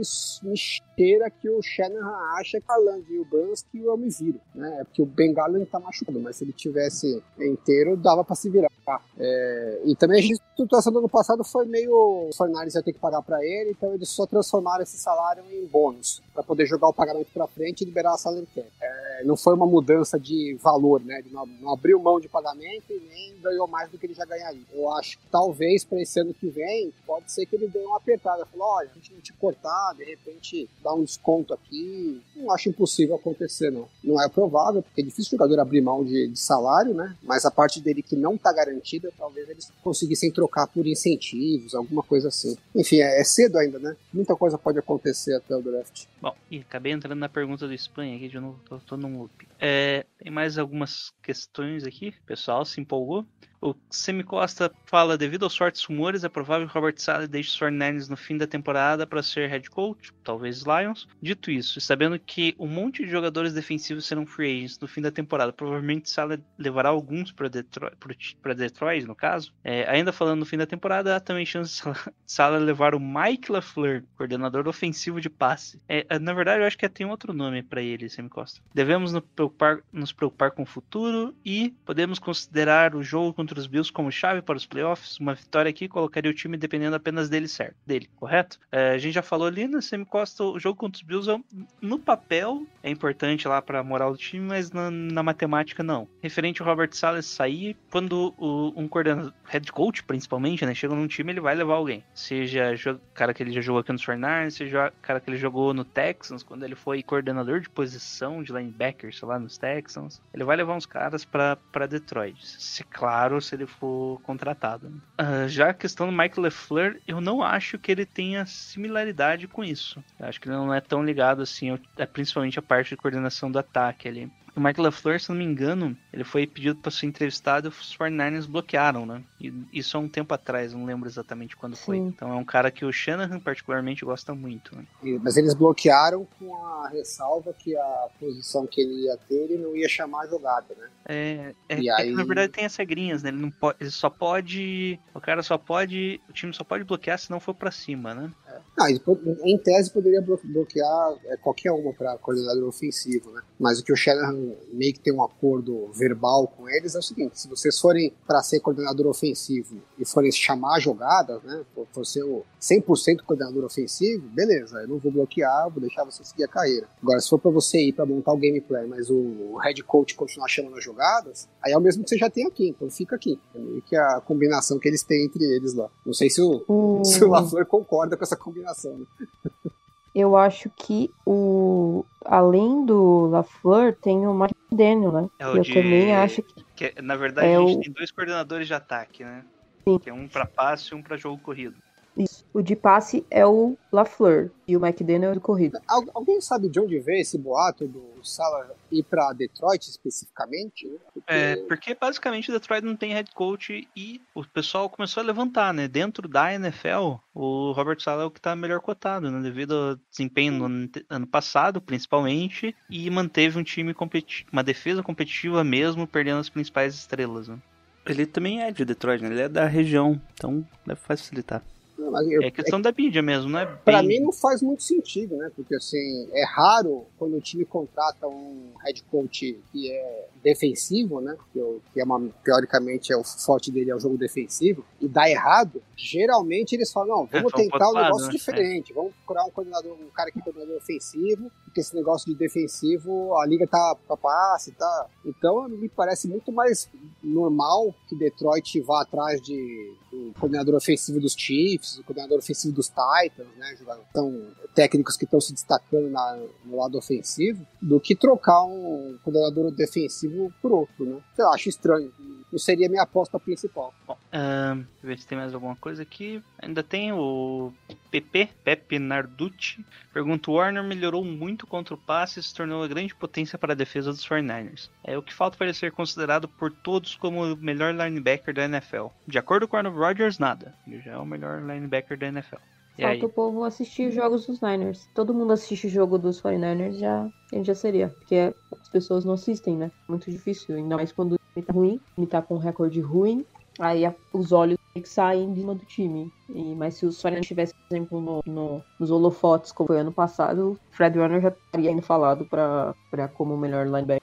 isso me cheira que o Shanahan acha que a Land e o Bransky eu me viro, né? É porque o Ben Garland tá machucado, mas se ele tivesse inteiro, dava para se virar. É, e também a situação do ano passado foi meio. O Fornares ia ter que pagar para ele, então eles só transformaram esse salário em bônus, para poder jogar o pagamento para frente e liberar a salary. É, não foi uma mudança de valor, né? Ele não, não abriu mão de pagamento e nem ganhou mais do que ele já ganharia. Eu acho que talvez para esse ano que vem, pode ser que ele dê uma apertada. Falou: olha, a gente não te cortar, de repente dá um desconto aqui. Não acho impossível acontecer, não. Não é provável, porque é difícil o jogador abrir mão de, de salário, né? Mas a parte dele que não tá garantida, talvez eles conseguissem trocar por incentivos, alguma coisa assim. Enfim, é, é cedo ainda, né? Muita coisa pode acontecer até o draft. Bom, e acabei entrando na pergunta do Espanha aqui de novo, tô, tô num loop. É, tem mais algumas questões aqui, o pessoal se empolgou. O Semicosta fala: devido aos fortes rumores, é provável que Robert Saleh deixe os 49ers no fim da temporada para ser head coach, talvez Lions. Dito isso, sabendo que um monte de jogadores defensivos serão free agents no fim da temporada, provavelmente Saleh levará alguns para Detroit, Detroit, no caso. É, ainda falando no fim da temporada, há também chance de Saleh levar o Mike LaFleur, coordenador ofensivo de passe. É, na verdade, eu acho que tem outro nome para ele, Semicosta. Devemos nos preocupar, nos preocupar com o futuro e podemos considerar o jogo contra os Bills como chave para os playoffs. Uma vitória aqui colocaria o time dependendo apenas dele certo, dele, correto? É, a gente já falou ali, né? Semicosta, o jogo contra os Bills é no papel é importante lá para a moral do time, mas na, na, matemática não. Referente ao Robert Salles sair, quando o, um coordenador, head coach principalmente, né, chega num time, ele vai levar alguém. Seja o cara que ele já jogou aqui nos Fernandes, seja o cara que ele jogou no Texans, quando ele foi coordenador de posição de linebacker, sei lá, nos Texans. Ele vai levar uns caras para Detroit. Se claro, se ele for contratado. Uh, já a questão do Michael LeFleur, eu não acho que ele tenha similaridade com isso. Eu acho que ele não é tão ligado assim, é principalmente a parte de coordenação do ataque ali. O Michael LaFleur, se não me engano, ele foi pedido para ser entrevistado e os 49ers bloquearam, né? E isso há um tempo atrás, não lembro exatamente quando Sim. foi. Então é um cara que o Shanahan particularmente gosta muito. Né? Mas eles bloquearam com a ressalva que a posição que ele ia ter, ele não ia chamar a jogada, né? É, é, é aí... que na verdade tem as regrinhas, né? Ele, não pode, ele só pode. O cara só pode. O time só pode bloquear se não for para cima, né? É. Não, em tese poderia bloquear é, qualquer uma para coordenador ofensivo, né? Mas o que o Shanahan meio que tem um acordo verbal com eles é o seguinte: se vocês forem para ser coordenador ofensivo e forem chamar jogadas, né? For ser o 100% coordenador ofensivo, beleza, eu não vou bloquear, vou deixar você seguir a carreira. Agora, se for para você ir para montar o gameplay, mas o head coach continuar chamando as jogadas, aí é o mesmo que você já tem aqui, então fica aqui. É meio que a combinação que eles têm entre eles lá. Não sei se o, hum. se o LaFleur concorda com essa combinação. Né? Eu acho que o além do LaFleur tem o Mike Daniel, né? É o eu de... também acho que, que na verdade é a gente o... tem dois coordenadores de ataque, né? Sim. Que é um para passe e um para jogo corrido. Isso. O de passe é o LaFleur e o McDaniel é o de corrida. Al alguém sabe de onde veio esse boato do Sala ir para Detroit especificamente? Porque... É, porque basicamente Detroit não tem head coach e o pessoal começou a levantar, né? Dentro da NFL, o Robert Sala é o que está melhor cotado, né? Devido ao desempenho no ano passado, principalmente, e manteve um time competitivo, uma defesa competitiva mesmo, perdendo as principais estrelas, né? Ele também é de Detroit, né? Ele é da região, então deve facilitar. Eu, é questão é, da mídia mesmo, né? Pra mim não faz muito sentido, né? Porque assim, é raro quando o time contrata um head coach que é defensivo, né? Que, que é uma, teoricamente é o forte dele é o jogo defensivo, e dá errado, geralmente eles falam, não, vamos é, tentar um negócio né? diferente, é. vamos procurar um coordenador, um cara que é coordenador ofensivo, porque esse negócio de defensivo, a liga tá pra passe, tá. Então me parece muito mais normal que Detroit vá atrás de do coordenador ofensivo dos Chiefs, o coordenador ofensivo dos Titans, né? Então, técnicos que estão se destacando na, no lado ofensivo, do que trocar um coordenador defensivo por outro, né? Eu acho estranho. Não seria minha aposta principal. Bom, uh, ver se tem mais alguma coisa aqui. Ainda tem o PP, Pepe Narducci. Pergunta: Warner melhorou muito contra o passe e se tornou uma grande potência para a defesa dos 49ers. É o que falta para ele ser considerado por todos como o melhor linebacker da NFL. De acordo com o Arnold Rodgers, nada. Ele já é o melhor linebacker da NFL. E Falta aí? o povo assistir os jogos dos Niners. Todo mundo assiste o jogo dos 49ers, já, já seria. Porque as pessoas não assistem, né? Muito difícil. Ainda mais quando ele tá ruim, ele tá com um recorde ruim. aí a- os olhos que saem de cima do time. E, mas se os 49ers tivessem, por exemplo, no, no- nos holofotes, como foi ano passado, o Fred Warner já estaria indo falado pra, pra como o melhor linebacker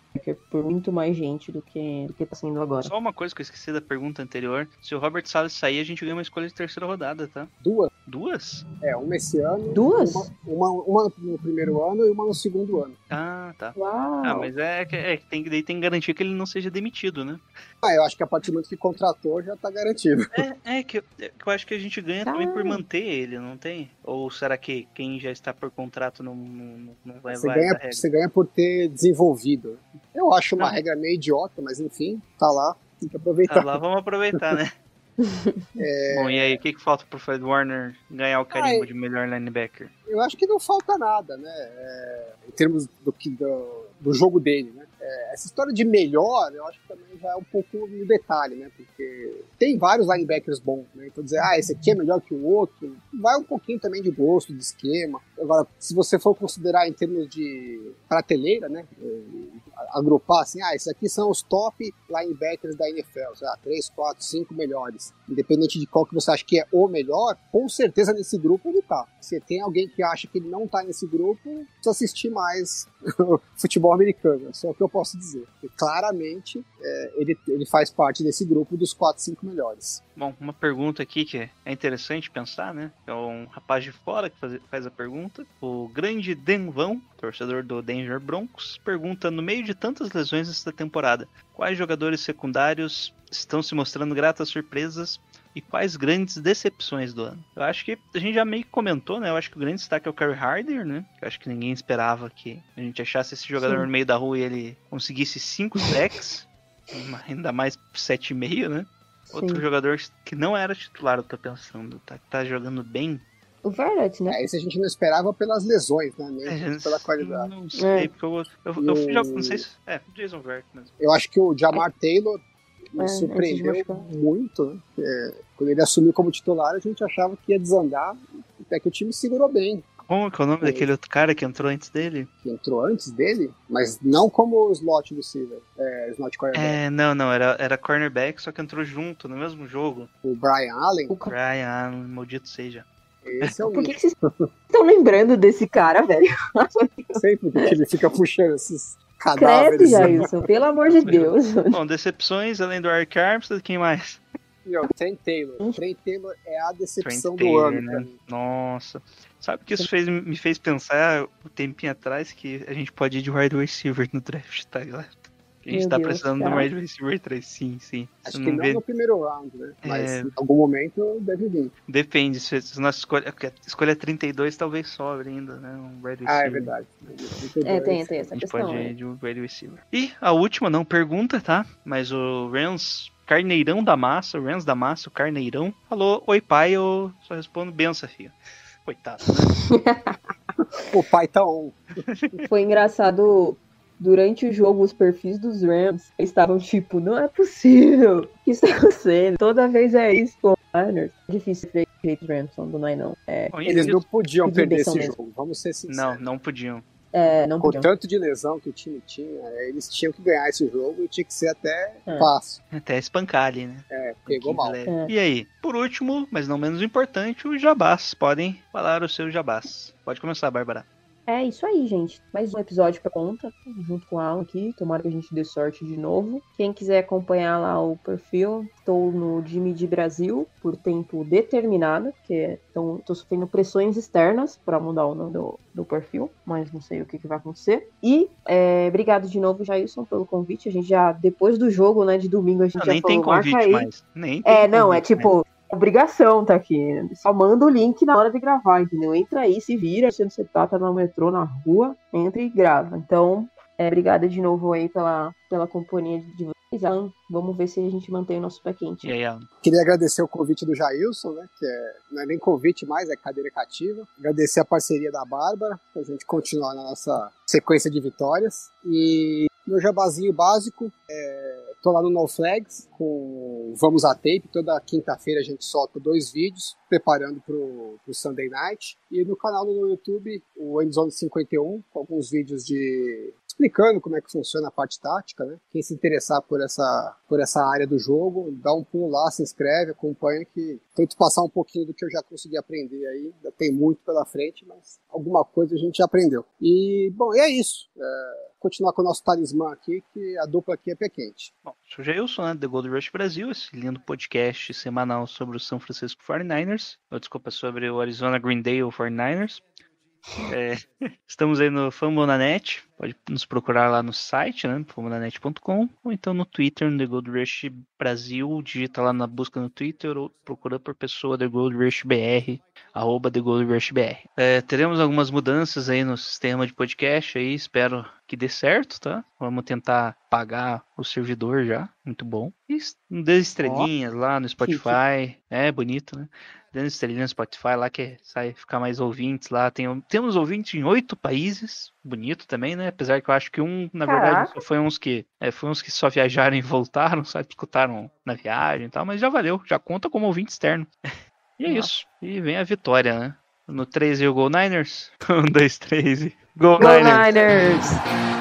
por muito mais gente do que, do que tá sendo agora. Só uma coisa que eu esqueci da pergunta anterior. Se o Robert Salles sair, a gente ganha uma escolha de terceira rodada, tá? Duas. Duas? É, uma esse ano. Duas? Uma, uma, uma no primeiro ano e uma no segundo ano. Ah, tá. Uau! Ah, mas é que é, tem, daí tem que garantir que ele não seja demitido, né? Ah, eu acho que a partir do momento que contratou já tá garantido. É, é que, eu, é que eu acho que a gente ganha Tá. também por manter ele, não tem? Ou será que quem já está por contrato não, não, não vai Você ganha, você ganha por ter desenvolvido. Eu acho uma Não. regra meio idiota, mas enfim, tá lá, tem que Tá aproveitar. lá, vamos aproveitar, né? Bom, e aí, o que, que falta pro Fred Warner ganhar o carimbo Ai. de melhor linebacker? Eu acho que não falta nada, né? É, em termos do, do, do jogo dele, né? É, essa história de melhor, eu acho que também já é um pouco no detalhe, né? Porque tem vários linebackers bons, né? Então dizer, ah, esse aqui é melhor que o outro, vai um pouquinho também de gosto, de esquema. Agora, se você for considerar em termos de prateleira, né? É, agrupar assim, ah, esses aqui são os top linebackers da NFL, sei lá, 3, 4, 5 melhores. Independente de qual que você acha que é o melhor, com certeza nesse grupo ele tá. Se tem alguém que acha que ele não tá nesse grupo, precisa assistir mais futebol americano, só que eu posso dizer. E claramente é, ele, ele faz parte desse grupo dos 4, 5 melhores. Bom, uma pergunta aqui que é interessante pensar, né? É um rapaz de fora que faz, faz a pergunta. O grande Denvão, torcedor do Denver Broncos, pergunta: no meio de tantas lesões esta temporada, quais jogadores secundários estão se mostrando gratas surpresas e quais grandes decepções do ano? Eu acho que a gente já meio que comentou, né? Eu acho que o grande destaque é o Curry Harder, né? Eu acho que ninguém esperava que a gente achasse esse jogador Sim. no meio da rua e ele conseguisse cinco sacks, ainda mais 7,5, né? Outro Sim. jogador que não era titular, eu tô pensando, tá, tá jogando bem. O Verrett, né? É, esse a gente não esperava pelas lesões, né? É, pela qualidade. Não sei, É. porque eu, eu, eu o- já não sei se. É, Jason Verrett mesmo. Eu acho que o Jamar Taylor me É, surpreendeu muito. Né? Quando ele assumiu como titular, a gente achava que ia desandar, até que o time segurou bem. Como que é o nome É. daquele outro cara que entrou antes dele? Que entrou antes dele, mas não como slot receiver, é, slot quarterback. É, não, não, era, era cornerback, só que entrou junto no mesmo jogo. O Brian Allen, O Brian, maldito seja. esse é o Por que, que vocês estão lembrando desse cara, velho? sempre que ele fica puxando esses Credo, cadáveres. Jailson, pelo amor de Deus. Bom, decepções, além do Eric Armstead, quem mais? Ó, Trent Taylor. Trent Taylor é a Trent decepção do Taylor, ano né? Nossa. Sabe o que isso fez, me fez pensar um tempinho atrás que a gente pode ir de wide receiver no draft, tá, galera? A gente Meu tá Deus, precisando de um cara. wide receiver 3, sim, sim. Acho Você que não não vê- no primeiro round, né? Mas É. em algum momento deve vir. Depende, se, se nossa escolha, a escolha 32 talvez sobre ainda, né? Um wide receiver. Ah, é verdade. É, tem, tem A essa gente questão. pode ir de um wide receiver. E a última, não pergunta, tá? Mas o Rams, Carneirão da Massa, o Rams da Massa, o Carneirão, falou: Oi, pai, eu só respondo benção, filho. Coitado, né? O pai tá on. Foi engraçado. Durante o jogo, os perfis dos Rams estavam tipo, não é possível. O que está acontecendo? Toda vez é isso com o Niners. É difícil ver o jeito Ramson do Nine, não. É, Eles não podiam perder esse mesmo. jogo, vamos ser Não, sinceros. não podiam. é, não Com podiam. tanto de lesão que o time tinha, eles tinham que ganhar esse jogo e tinha que ser até É. fácil. Até espancar ali, né? É, pegou mal. É. E aí, por último, mas não menos importante, os jabás. Podem falar os seus jabás. Pode começar, Bárbara. É isso aí, gente. Mais um episódio pra conta, junto com a Alan aqui. Tomara que a gente dê sorte de novo. Quem quiser acompanhar lá o perfil, estou no Jimmy de Brasil por tempo determinado, que é, então estou sofrendo pressões externas para mudar o nome do, do perfil, mas não sei o que, que vai acontecer. E é, obrigado de novo, Jailson, pelo convite. A gente já, depois do jogo, né, de domingo, a gente Não, já nem falou, tem convite marca aí. mais. Nem tem É, não, é convite, né? Obrigação tá aqui. Só manda o link na hora de gravar, entendeu? Entra aí, se vira, se você tá, tá no metrô, na rua, entra e grava. Então, é, obrigada de novo aí pela, pela companhia de vocês. Alan, Vamos ver se a gente mantém o nosso pé quente. E aí, Alan? Queria agradecer o convite do Jailson, né? Que é, não é nem convite mais, é cadeira cativa. Agradecer a parceria da Bárbara, pra gente continuar na nossa sequência de vitórias. E meu jabazinho básico, é, tô lá no No Flags com Vamos a Tape. Toda quinta-feira a gente solta dois vídeos preparando pro, pro Sunday Night. E no canal no YouTube, o Endzone 51, com alguns vídeos de explicando como é que funciona a parte tática, né? Quem se interessar por essa, por essa área do jogo, dá um pulo lá, se inscreve, acompanha que tento passar um pouquinho do que eu já consegui aprender aí. Ainda tem muito pela frente, mas alguma coisa a gente já aprendeu. E, bom, e é isso. É, continuar com o nosso talismã aqui, que a dupla aqui é pé quente. Bom, sou Jailson, né, The Gold Rush Brasil, esse lindo podcast semanal sobre o São Francisco 49ers. Ou, desculpa, sobre o Arizona Greendale 49ers. É, estamos aí no Fambonanet, pode nos procurar lá no site, né, fambonanet.com, ou então no Twitter, no The Gold Rush Brasil, digita lá na busca no Twitter ou procura por pessoa The Gold Rush BR, arroba The Gold Rush BR. É, teremos algumas mudanças aí no sistema de podcast aí, espero que dê certo, tá? Vamos tentar pagar o servidor já, muito bom. E dê estrelinhas lá no Spotify, é bonito, né? Dando estrelinha no Spotify lá que sai ficar mais ouvintes lá. Tem, temos ouvintes em oito países, bonito também, né? Apesar que eu acho que um, na verdade, Caraca. só foi uns que é, foi uns que só viajaram e voltaram, só escutaram na viagem e tal, mas já valeu, já conta como ouvinte externo. E é isso. E vem a vitória, né? No 3 e o Go Niners. 1, 2, 3 e Go, Go Niners! Niners!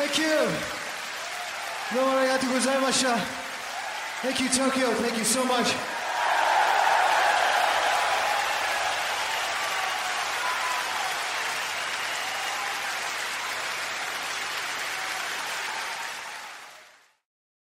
Thank you. Thank you, Tokyo. Thank you so much.